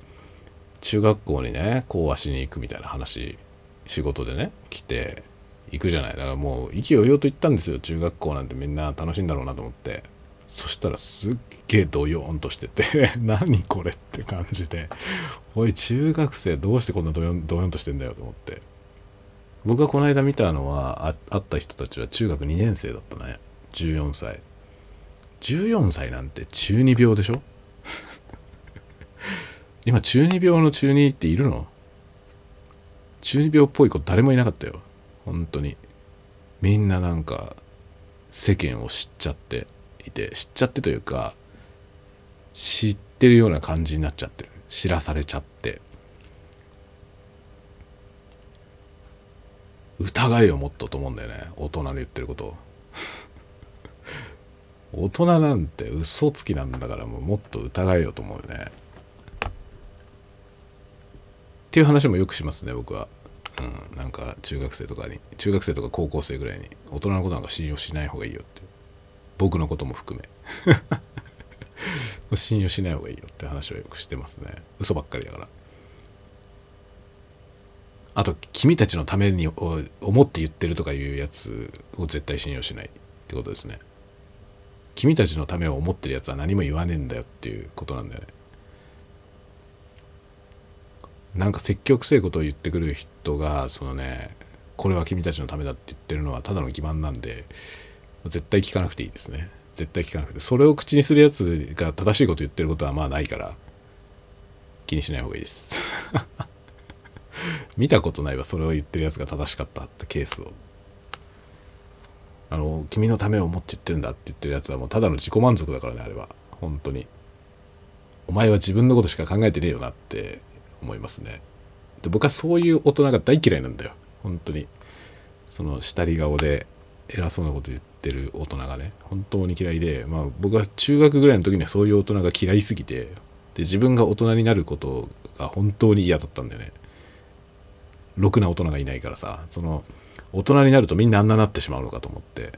中学校にね講話しに行くみたいな話仕事でね来て行くじゃない。だからもう意気揚々と行ったんですよ。中学校なんてみんな楽しいんだろうなと思って。そしたらすっげえドヨーンとしてて 何これって感じで。おい中学生どうしてこんなドヨンドヨンとしてんだよと思って。僕がこの間見たのは会った人たちは中学2年生だったね。14歳。14歳なんて中二病でしょ？今中二病の中二っているの？中二病っぽい子誰もいなかったよ。本当に。みんななんか世間を知っちゃって。いて知っちゃってというか知ってるような感じになっちゃってる。知らされちゃって。疑いをもっとと思うんだよね。大人の言ってること 大人なんて嘘つきなんだからもうもっと疑えよと思うよね。っていう話もよくしますね僕は。うん、なんか中学生とかに中学生とか高校生ぐらいに。大人のことなんか信用しない方がいいよって。僕のことも含め。信用しない方がいいよって話をよくしてますね。嘘ばっかりだから。あと君たちのために思って言ってるとかいうやつを絶対信用しないってことですね。君たちのためを思ってるやつは何も言わねえんだよっていうことなんだよね。なんか積極性ことを言ってくる人がそのねこれは君たちのためだって言ってるのはただの欺瞞なんで絶対聞かなくていいですね。絶対聞かなくて。それを口にするやつが正しいこと言ってることはまあないから気にしない方がいいです。見たことないわそれを言ってるやつが正しかったってケースを。あの君のためを思って言ってるんだって言ってるやつはもうただの自己満足だからねあれは。本当に。お前は自分のことしか考えてねえよなって思いますね。で僕はそういう大人が大嫌いなんだよ。本当に。その下り顔で偉そうなこと言っててる大人がね本当に嫌いでまあ僕は中学ぐらいの時にはそういう大人が嫌いすぎてで自分が大人になることが本当に嫌だったんだよね。ろくな大人がいないからさその大人になるとみんなあんななってしまうのかと思って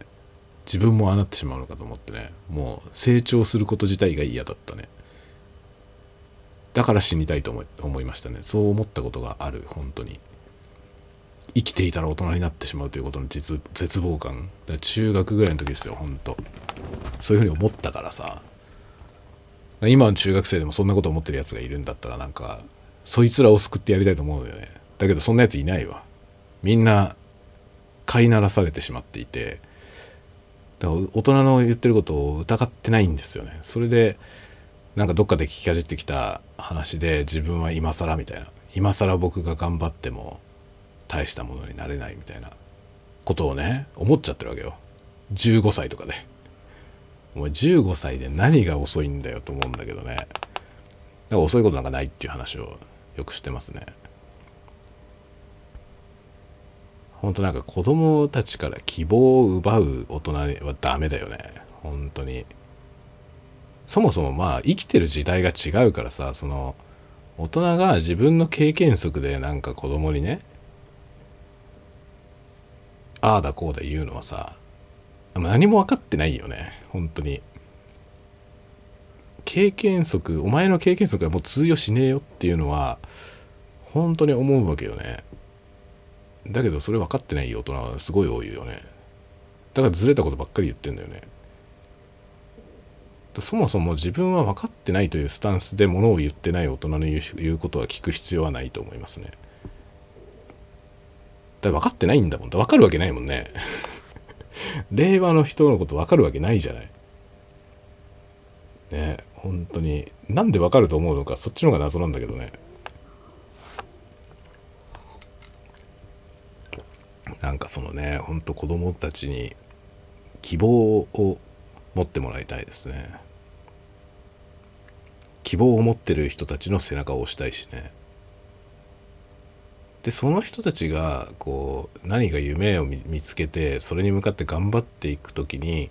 自分もああなってしまうのかと思ってねもう成長すること自体が嫌だったね。だから死にたいと思いましたね。そう思ったことがある本当に。生きていたら大人になってしまうということの実絶望感。中学ぐらいの時ですよ本当そういうふうに思ったからさ。今の中学生でもそんなこと思ってるやつがいるんだったらなんかそいつらを救ってやりたいと思うよね。だけどそんなやついないわ。みんな飼いならされてしまっていて。だから大人の言ってることを疑ってないんですよね。それでなんかどっかで聞きかじってきた話で自分は今更みたいな。今更僕が頑張っても大したものになれないみたいなことをね思っちゃってるわけよ。15歳とかで。お前15歳で何が遅いんだよと思うんだけどね。だから遅いことなんかないっていう話をよくしてますね。本当なんか子供たちから希望を奪う大人はダメだよね。本当に。そもそもまあ生きてる時代が違うからさその大人が自分の経験則でなんか子供にねああだこうだ言うのはさ何も分かってないよね本当に。経験則お前の経験則はもう通用しねえよっていうのは本当に思うわけよね。だけどそれ分かってない大人はすごい多いよね。だからずれたことばっかり言ってんだよね。そもそも自分は分かってないというスタンスでものを言ってない大人の言うことは聞く必要はないと思いますね。だ分かってないんだもん。分かるわけないもんね。令和の人のこと分かるわけないじゃない。ね本当に。なんで分かると思うのかそっちの方が謎なんだけどね。なんかそのねほんと子供たちに希望を持ってもらいたいですね。希望を持ってる人たちの背中を押したいしね。でその人たちがこう何か夢を見つけてそれに向かって頑張っていく時に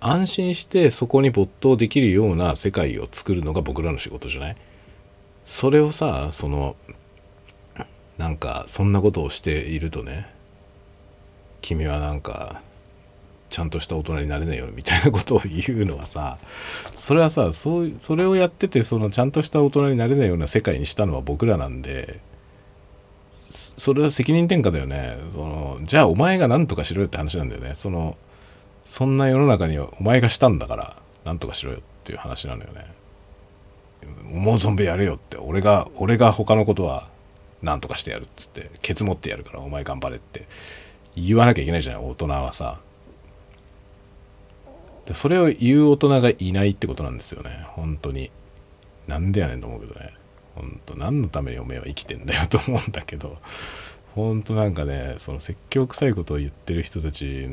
安心してそこに没頭できるような世界を作るのが僕らの仕事じゃない？それをさそのなんかそんなことをしているとね君はなんかちゃんとした大人になれないよみたいなことを言うのはさそれはさそうそれをやっててそのちゃんとした大人になれないような世界にしたのは僕らなんでそれは責任転嫁だよね。そのじゃあお前が何とかしろよって話なんだよね。そのそんな世の中にお前がしたんだから何とかしろよっていう話なのよね。思う存分やれよって。俺が俺が他のことは何とかしてやるっつってケツ持ってやるからお前頑張れって。言わなきゃいけないじゃない大人はさ。でそれを言う大人がいないってことなんですよね。本当に。なんでやねんと思うけどね。本当何のためにおめえは生きてんだよと思うんだけど本当なんかねその説教臭いことを言ってる人たち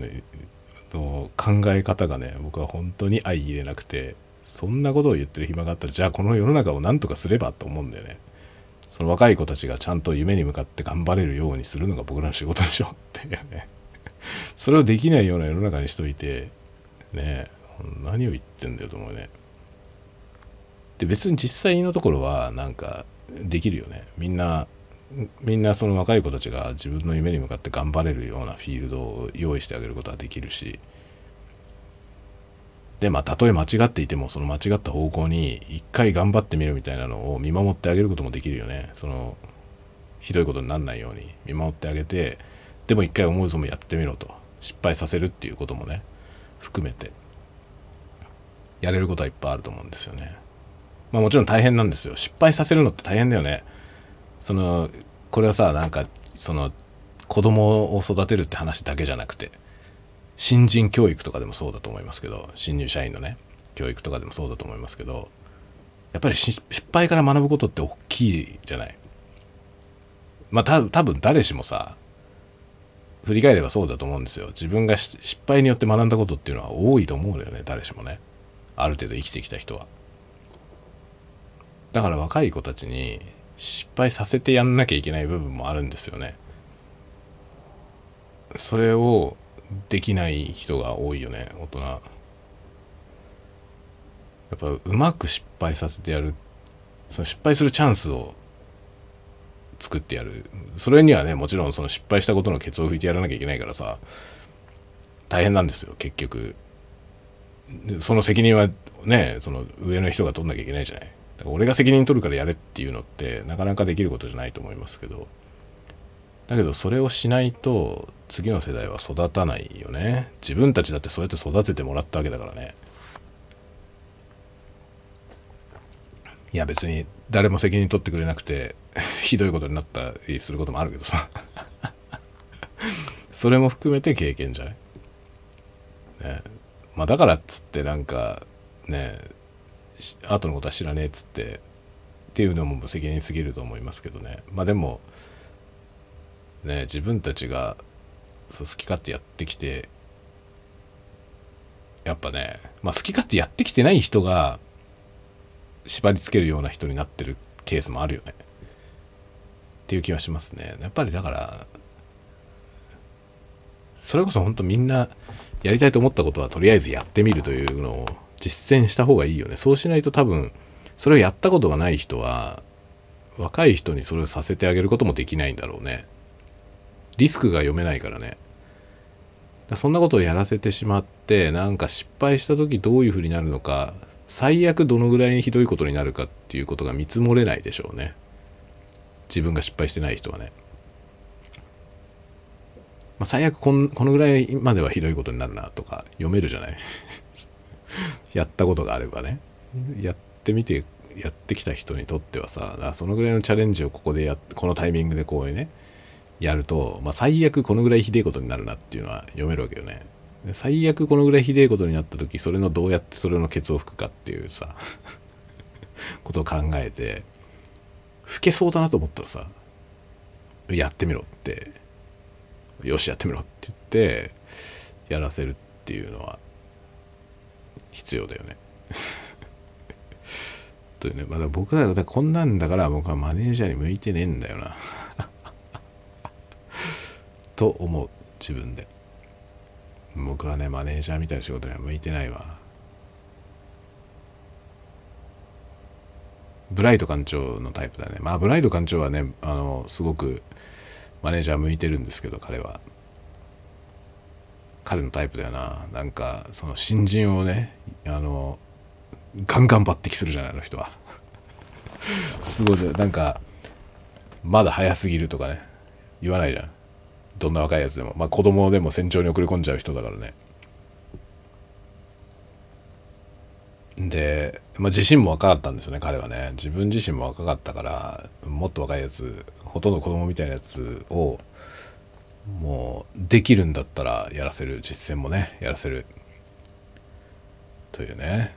の考え方がね僕は本当に相入れなくてそんなことを言ってる暇があったらじゃあこの世の中を何とかすればと思うんだよね。その若い子たちがちゃんと夢に向かって頑張れるようにするのが僕らの仕事でしょ。っていうね。それをできないような世の中にしといてね何を言ってんだよと思うね。で別に実際のところはなんかできるよね。みんなみんなその若い子たちが自分の夢に向かって頑張れるようなフィールドを用意してあげることはできるし。でまあたとえ間違っていてもその間違った方向に一回頑張ってみるみたいなのを見守ってあげることもできるよね。そのひどいことにならないように。見守ってあげてでも一回思うぞもやってみろと。失敗させるっていうこともね含めて。やれることはいっぱいあると思うんですよね。まあもちろん大変なんですよ。失敗させるのって大変だよね。そのこれはさなんかその子供を育てるって話だけじゃなくて新人教育とかでもそうだと思いますけど新入社員のね教育とかでもそうだと思いますけどやっぱり失敗から学ぶことって大きいじゃない？まあた多分誰しもさ振り返ればそうだと思うんですよ自分が失敗によって学んだことっていうのは多いと思うのよね誰しもねある程度生きてきた人はだから若い子たちに失敗させてやんなきゃいけない部分もあるんですよね。それをできない人が多いよね大人。やっぱうまく失敗させてやるその失敗するチャンスを作ってやる。それにはねもちろんその失敗したことのケツを拭いてやらなきゃいけないからさ大変なんですよ結局。その責任はねその上の人が取んなきゃいけないじゃない。俺が責任取るからやれっていうのってなかなかできることじゃないと思いますけど。だけどそれをしないと次の世代は育たないよね。自分たちだってそうやって育ててもらったわけだからね。いや別に誰も責任取ってくれなくて ひどいことになったりすることもあるけどさ。それも含めて経験じゃない、ね。まあ、だからっつってなんかね後のことは知らねえっつってっていうのも無責任すぎると思いますけどね。まあでもね自分たちがそう好き勝手やってきてやっぱね、まあ、好き勝手やってきてない人が縛り付けるような人になってるケースもあるよね。っていう気はしますね。やっぱりだからそれこそ本当みんなやりたいと思ったことはとりあえずやってみるというのを実践した方がいいよね。そうしないと多分それをやったことがない人は若い人にそれをさせてあげることもできないんだろうね。リスクが読めないからね。そんなことをやらせてしまってなんか失敗した時どういうふうになるのか最悪どのぐらいにひどいことになるかっていうことが見積もれないでしょうね。自分が失敗してない人はね、まあ、最悪こんこのぐらいまではひどいことになるなとか読めるじゃない。やったことがあればね。やってみてやってきた人にとってはさそのぐらいのチャレンジをここでやこのタイミングでこうねやると、まあ、最悪このぐらいひでえことになるなっていうのは読めるわけよね。最悪このぐらいひでえことになった時それのどうやってそれのケツを拭くかっていうさ ことを考えて吹けそうだなと思ったらさやってみろってよしやってみろって言ってやらせるっていうのは必要だよね。というねまだ僕はこんなんだから僕はマネージャーに向いてねえんだよな。と思う自分で。僕はねマネージャーみたいな仕事には向いてないわ。ブライト館長のタイプだね。まあブライト館長はねあのすごくマネージャー向いてるんですけど彼は。彼のタイプだよな。なんかその新人をねあのガンガン抜擢するじゃないの人は。すごいなんかまだ早すぎるとかね言わないじゃん。どんな若いやつでも。まあ子供でも船長に送り込んじゃう人だからね。で、まあ、自身も若かったんですよね彼はね。自分自身も若かったからもっと若いやつほとんど子供みたいなやつをもうできるんだったらやらせる実践もねやらせるというね。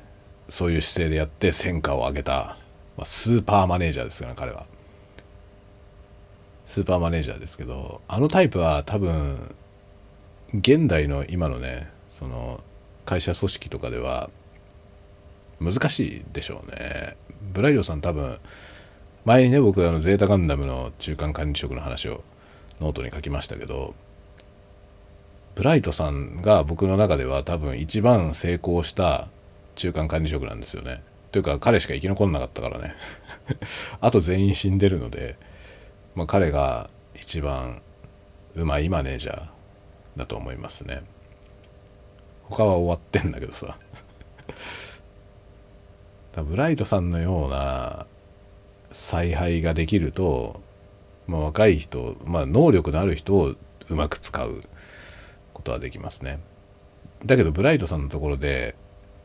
そういう姿勢でやって戦果を上げた、まあ、スーパーマネージャーですから、ね、彼は。スーパーマネージャーですけどあのタイプは多分現代の今のねその会社組織とかでは難しいでしょうね。ブライドさん多分前にね僕あのゼータガンダムの中間管理職の話をノートに書きましたけどブライトさんが僕の中では多分一番成功した中間管理職なんですよね。というか彼しか生き残んなかったからね。あと全員死んでるので、まあ、彼が一番うまいマネージャーだと思いますね。他は終わってんだけどさ。ブライトさんのような采配ができると、まあ、若い人、まあ、能力のある人をうまく使うことはできますね。だけどブライトさんのところで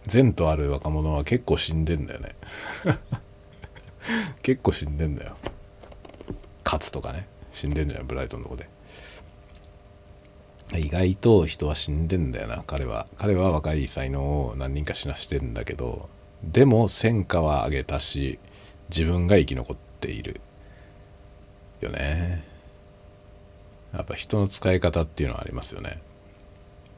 善とある若者は結構死んでんだよね。結構死んでんだよ。勝つとかね。死んでんじゃんブライトのとこで。意外と人は死んでんだよな。彼は。彼は若い才能を何人か死なしてんだけどでも戦果は上げたし自分が生き残っている。よね。やっぱ人の使い方っていうのはありますよね。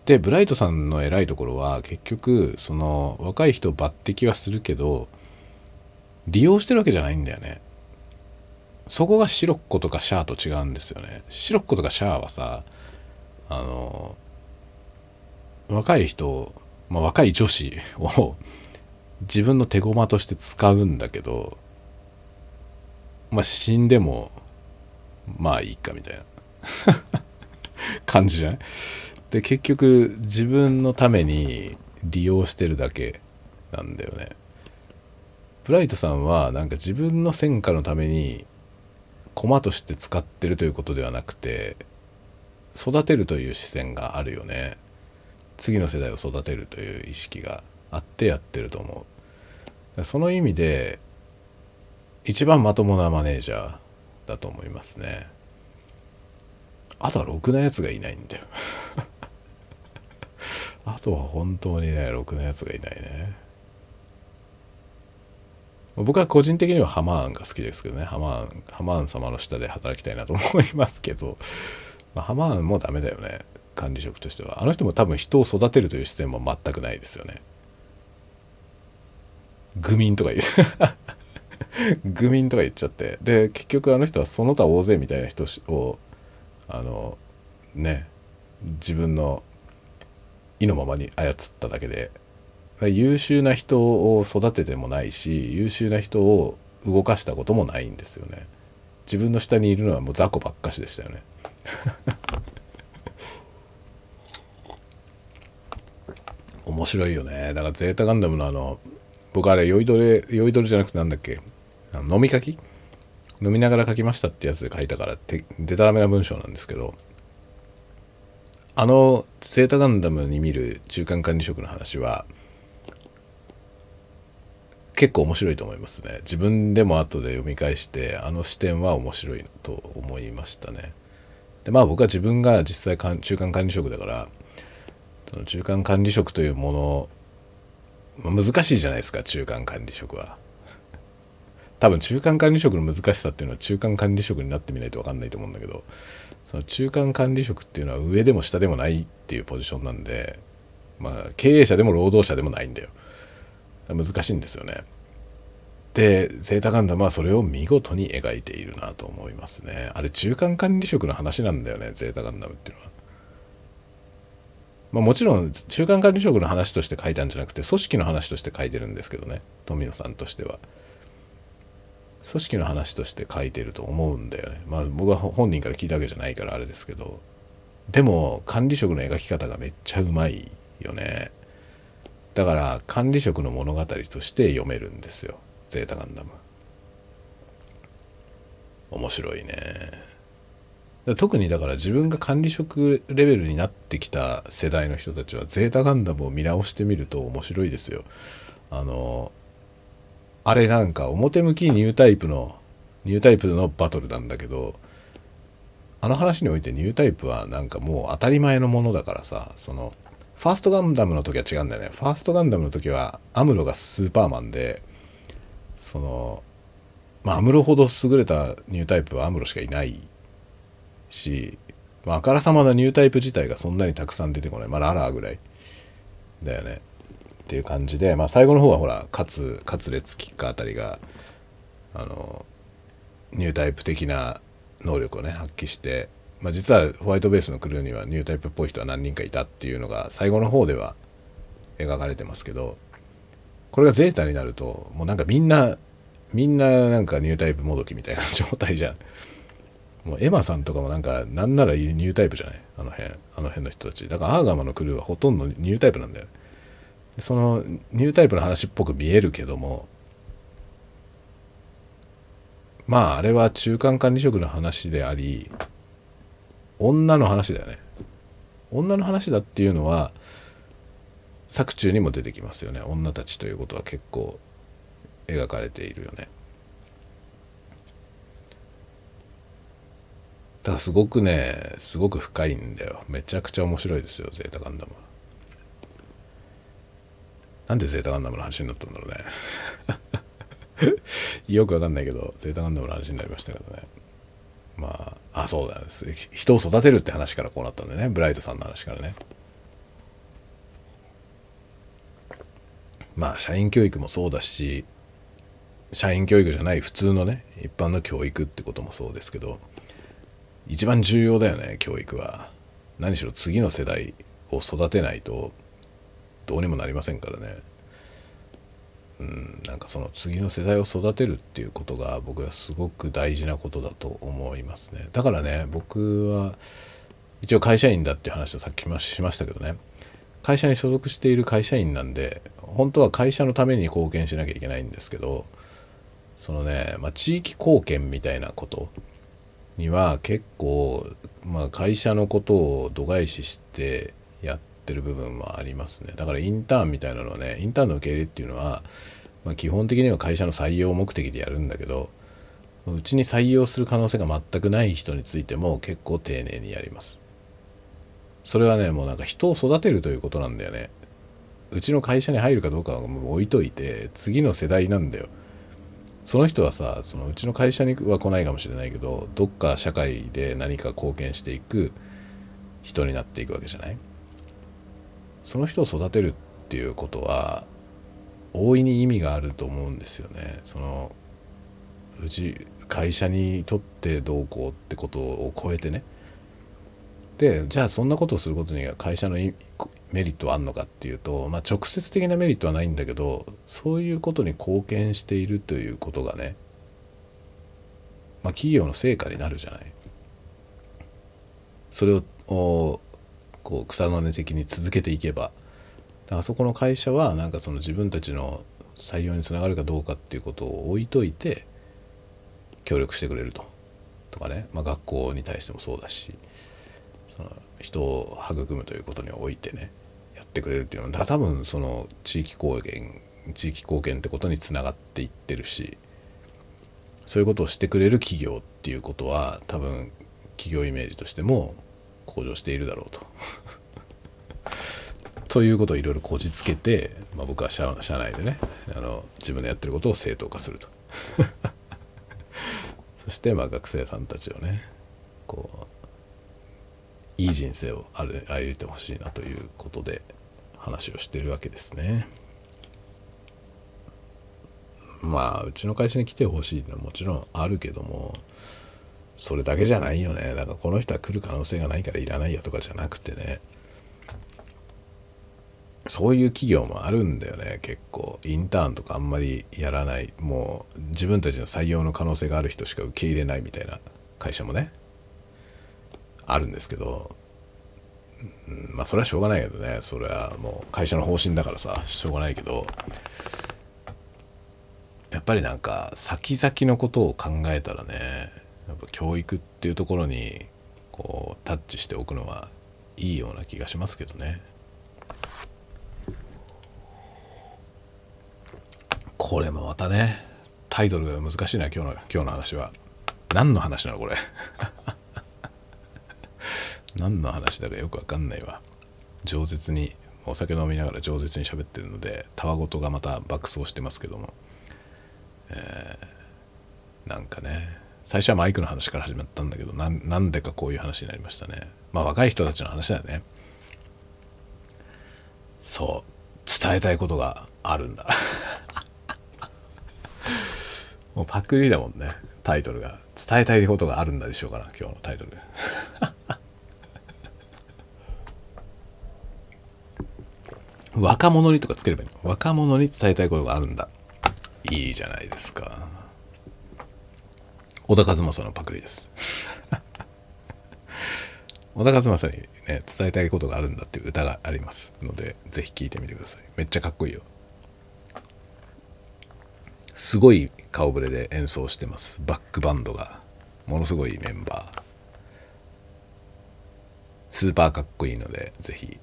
でブライトさんの偉いところは結局その若い人抜擢はするけど利用してるわけじゃないんだよね。そこがシロッコとかシャアと違うんですよね。シロッコとかシャアはさあの若い人、まあ、若い女子を自分の手駒として使うんだけどまあ死んでもまあいいかみたいな。感じじゃない？で結局自分のために利用してるだけなんだよね。ブライトさんはなんか自分の戦果のために駒として使ってるということではなくて育てるという視線があるよね。次の世代を育てるという意識があってやってると思う。その意味で一番まともなマネージャーだと思いますね。あとはろくなやつがいないんだよ。あとは本当にねろくなやつがいないね。僕は個人的にはハマーンが好きですけどね。ハマーンハマーン様の下で働きたいなと思いますけど、まあ、ハマーンもダメだよね。管理職としては。あの人も多分人を育てるという視点も全くないですよね。愚民とか言う。愚民とか言っちゃって。で結局あの人はその他大勢みたいな人をあのね自分の意のままに操っただけで。優秀な人を育ててもないし優秀な人を動かしたこともないんですよね。自分の下にいるのはもう雑魚ばっかしでしたよね。面白いよね。だからゼータガンダムのあの僕あれ酔いどれ酔いどれじゃなくてなんだっけ？飲み書き？飲みながら書きましたってやつで書いたからてでたらめな文章なんですけどあのゼータガンダムに見る中間管理職の話は結構面白いと思いますね。自分でも後で読み返してあの視点は面白いと思いましたね。でまあ僕は自分が実際中間管理職だからその中間管理職というもの、難しいじゃないですか中間管理職は。多分中間管理職の難しさっていうのは中間管理職になってみないと分かんないと思うんだけどその中間管理職っていうのは上でも下でもないっていうポジションなんでまあ経営者でも労働者でもないんだよ難しいんですよね。でゼータガンダムはそれを見事に描いているなと思いますね。あれ中間管理職の話なんだよねゼータガンダムっていうのは。まあ、もちろん中間管理職の話として書いたんじゃなくて組織の話として書いてるんですけどね富野さんとしては。組織の話として書いてると思うんだよね。まあ僕は本人から聞いたわけじゃないからあれですけど。でも管理職の描き方がめっちゃうまいよね。だから管理職の物語として読めるんですよゼータガンダム面白いね特にだから自分が管理職レベルになってきた世代の人たちはゼータガンダムを見直してみると面白いですよあのあれなんか表向きニュータイプのニュータイプのバトルなんだけどあの話においてニュータイプはなんかもう当たり前のものだからさそのファーストガンダムの時は違うんだよね。ファーストガンダムの時はアムロがスーパーマンでそのまあアムロほど優れたニュータイプはアムロしかいないし、まあ、からさまなニュータイプ自体がそんなにたくさん出てこない。まあララーぐらいだよね。っていう感じで、まあ、最後の方はほらカツカツレツキッカーあたりがあのニュータイプ的な能力をね発揮してまあ、実はホワイトベースのクルーにはニュータイプっぽい人は何人かいたっていうのが最後の方では描かれてますけどこれがゼータになるともうなんかみんなみんななんかニュータイプもどきみたいな 状態じゃん。もうエマさんとかもなんかなんならニュータイプじゃない？あの辺あの辺の人たち。だからアーガマのクルーはほとんどニュータイプなんだよね。そのニュータイプの話っぽく見えるけどもまああれは中間管理職の話であり女の話だよね。女の話だっていうのは作中にも出てきますよね。女たちということは結構描かれているよね。だからすごくねすごく深いんだよ。めちゃくちゃ面白いですよゼータガンダムは。なんでゼータガンダムの話になったんだろうね。よくわかんないけどゼータガンダムの話になりましたけどね。まああそうだ人を育てるって話からこうなったんだよね。ブライトさんの話からね。まあ社員教育もそうだし社員教育じゃない普通のね一般の教育ってこともそうですけど一番重要だよね教育は。何しろ次の世代を育てないとどうにもなりませんからね。うん、なんかその次の世代を育てるっていうことが僕はすごく大事なことだと思いますね。だからね僕は一応会社員だっていう話をさっきしましたけどね。会社に所属している会社員なんで本当は会社のために貢献しなきゃいけないんですけどそのね、まあ、地域貢献みたいなことには結構、まあ、会社のことを度外視してやってる部分はありますね。だからインターンみたいなのはねインターンの受け入れっていうのはまあ、基本的には会社の採用目的でやるんだけどうちに採用する可能性が全くない人についても結構丁寧にやります。それはねもうなんか人を育てるということなんだよね。うちの会社に入るかどうかはもう置いといて次の世代なんだよ。その人はさそのうちの会社には来ないかもしれないけどどっか社会で何か貢献していく人になっていくわけじゃない？その人を育てるっていうことは大いに意味があると思うんですよねそのうち会社にとってどうこうってことを超えてねでじゃあそんなことをすることには会社のメリットはあるのかっていうと、まあ、直接的なメリットはないんだけどそういうことに貢献しているということがね、まあ、企業の成果になるじゃない。それをこう草の根的に続けていけばあそこの会社はなんかその自分たちの採用につながるかどうかっていうことを置いといて協力してくれると。とかね、まあ、学校に対してもそうだしその人を育むということにおいてねやってくれるっていうのは多分その地域貢献地域貢献ってことにつながっていってるしそういうことをしてくれる企業っていうことは多分企業イメージとしても向上しているだろうと。ということをいろいろこじつけて、まあ、僕は社社内でねあの自分でやってることを正当化するとそしてまあ学生さんたちをねこういい人生を歩いてほしいなということで話をしてるわけですね。まあうちの会社に来てほしいのはもちろんあるけどもそれだけじゃないよね。だからこの人は来る可能性がないからいらないやとかじゃなくてね。そういう企業もあるんだよね結構。インターンとかあんまりやらない。もう自分たちの採用の可能性がある人しか受け入れないみたいな会社もねあるんですけど、うん、まあそれはしょうがないけどね。それはもう会社の方針だからさしょうがないけど。やっぱりなんか先々のことを考えたらねぱ教育っていうところにこうタッチしておくのはいいような気がしますけどね。これもまたねタイトルが難しいな今日の今日の話は。何の話なのこれ？何の話だかよくわかんないわ。饒舌にお酒飲みながら饒舌に喋ってるのでたわごとがまた爆走してますけども。えー、なんかね最初はマイクの話から始まったんだけどなんでかこういう話になりましたね。まあ若い人たちの話だよね。そう。伝えたいことがあるんだ。もうパクリだもんね。タイトルが。伝えたいことがあるんだでしょうから今日のタイトル。若者にとかつければいいの。若者に伝えたいことがあるんだ。いいじゃないですか。小田和正のパクリです。小田和正にね伝えたいことがあるんだっていう歌がありますのでぜひ聴いてみてください。めっちゃかっこいいよ。すごい顔ぶれで演奏してます。バックバンドが。ものすごいメンバー。スーパーかっこいいのでぜひ。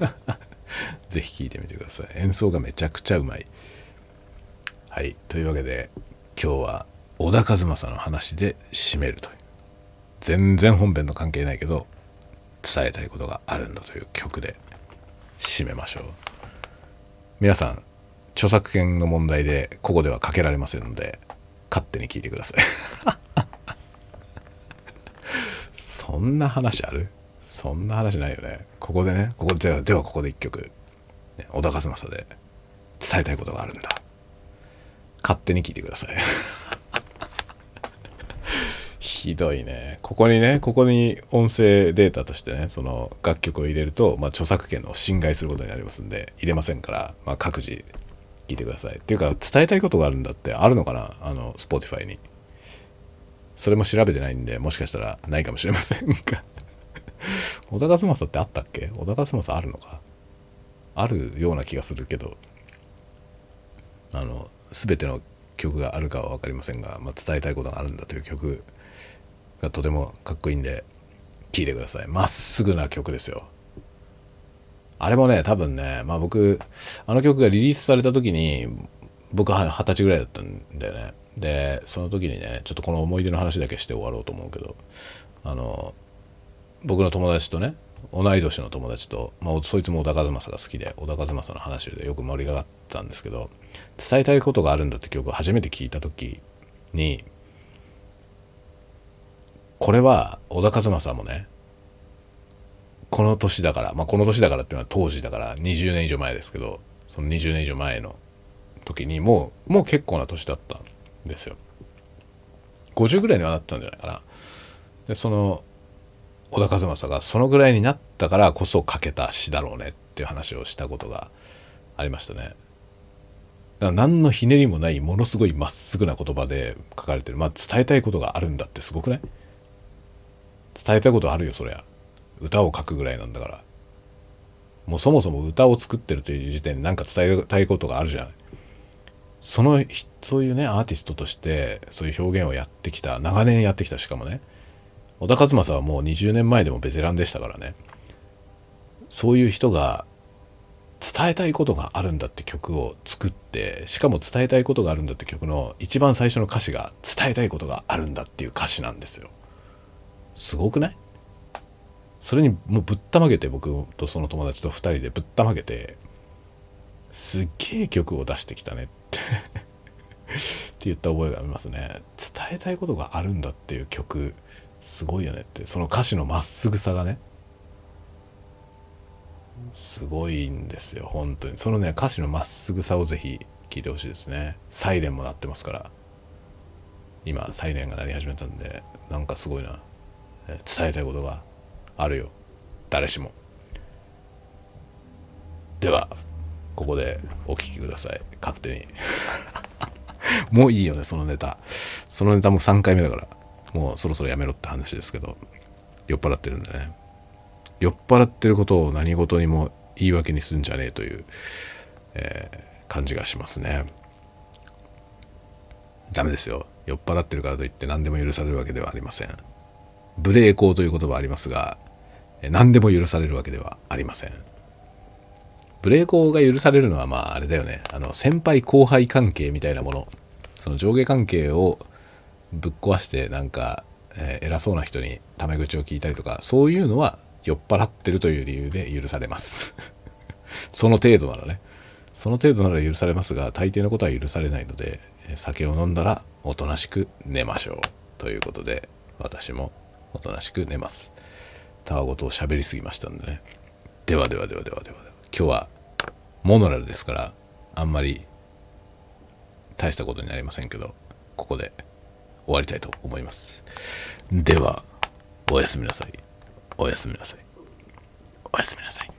ぜひ聴いてみてください。演奏がめちゃくちゃうまい。はい。というわけで今日は小田和正の話で締めるという全然本編の関係ないけど伝えたいことがあるんだという曲で締めましょう。皆さん著作権の問題でここではかけられませんので勝手に聞いてください。そんな話ある？そんな話ないよね。ここでねここではではここで一曲、小田和正で伝えたいことがあるんだ。勝手に聞いてください。ひどいね。ここにねここに音声データとしてねその楽曲を入れると、まあ、著作権を侵害することになりますんで入れませんから、まあ、各自聞いてください。っていうか伝えたいことがあるんだってあるのかな？あの Spotify に。それも調べてないんでもしかしたらないかもしれませんが。小田和正ってあったっけ？小田和正あるのか？あるような気がするけど。あの全ての曲があるかは分かりませんが、まあ、伝えたいことがあるんだという曲がとてもかっこいいんで聴いてください。まっすぐな曲ですよ。あれもね、多分ね、まあ僕、あの曲がリリースされた時に、僕は二十歳ぐらいだったんだよね。でその時にねちょっとこの思い出の話だけして終わろうと思うけどあの僕の友達とね同い年の友達と、まあ、そいつも小田和正が好きで小田和正の話でよく盛り上がったんですけど「伝えたいことがあるんだ」って曲を初めて聞いた時にこれは小田和正もねこの年だから、まあ、この年だからっていうのは当時だから20年以上前ですけどその20年以上前の時にもうもう結構な年だったんですよ。50ぐらいにはなったんじゃないかな。でその小田和正がそのぐらいになったからこそ書けた詩だろうねっていう話をしたことがありましたね。だから何のひねりもないものすごいまっすぐな言葉で書かれてる。まあ伝えたいことがあるんだってすごくない？伝えたいことあるよそりゃ。歌を書くぐらいなんだから。もうそもそも歌を作ってるという時点で何か伝えたいことがあるじゃないそのそういうねアーティストとしてそういう表現をやってきた長年やってきたしかもね。小田和正はもう20年前でもベテランでしたからね。そういう人が伝えたいことがあるんだって曲を作ってしかも伝えたいことがあるんだって曲の一番最初の歌詞が伝えたいことがあるんだっていう歌詞なんですよ。すごくない？それにもうぶったまげて僕とその友達と2人でぶったまげてすっげえ曲を出してきたねってって言った覚えがありますね。伝えたいことがあるんだっていう曲すごいよねって。その歌詞のまっすぐさがねすごいんですよ本当に。そのね歌詞のまっすぐさをぜひ聞いてほしいですね。サイレンも鳴ってますから。今サイレンが鳴り始めたんでなんかすごいな。伝えたいことがあるよ。誰しも。ではここでお聴きください。勝手に。もういいよねそのネタ。そのネタも3回目だから。もうそろそろやめろって話ですけど。酔っ払ってるんでね。酔っ払ってることを何事にも言い訳にすんじゃねえという、えー、感じがしますね。ダメですよ。酔っ払ってるからといって何でも許されるわけではありません。無礼講という言葉ありますが何でも許されるわけではありません。無礼講が許されるのはまああれだよね。あの先輩後輩関係みたいなもの。その上下関係をぶっ壊してなんか、えー、偉そうな人にタメ口を聞いたりとかそういうのは酔っ払ってるという理由で許されます。その程度ならね。その程度なら許されますが大抵のことは許されないので酒を飲んだらおとなしく寝ましょう。ということで私もおとなしく寝ます。たわごとを喋りすぎましたんでね。ではではではではでは今日はモノラルですからあんまり大したことになりませんけどここで終わりたいと思います。ではおやすみなさい。おやすみなさい。おやすみなさい。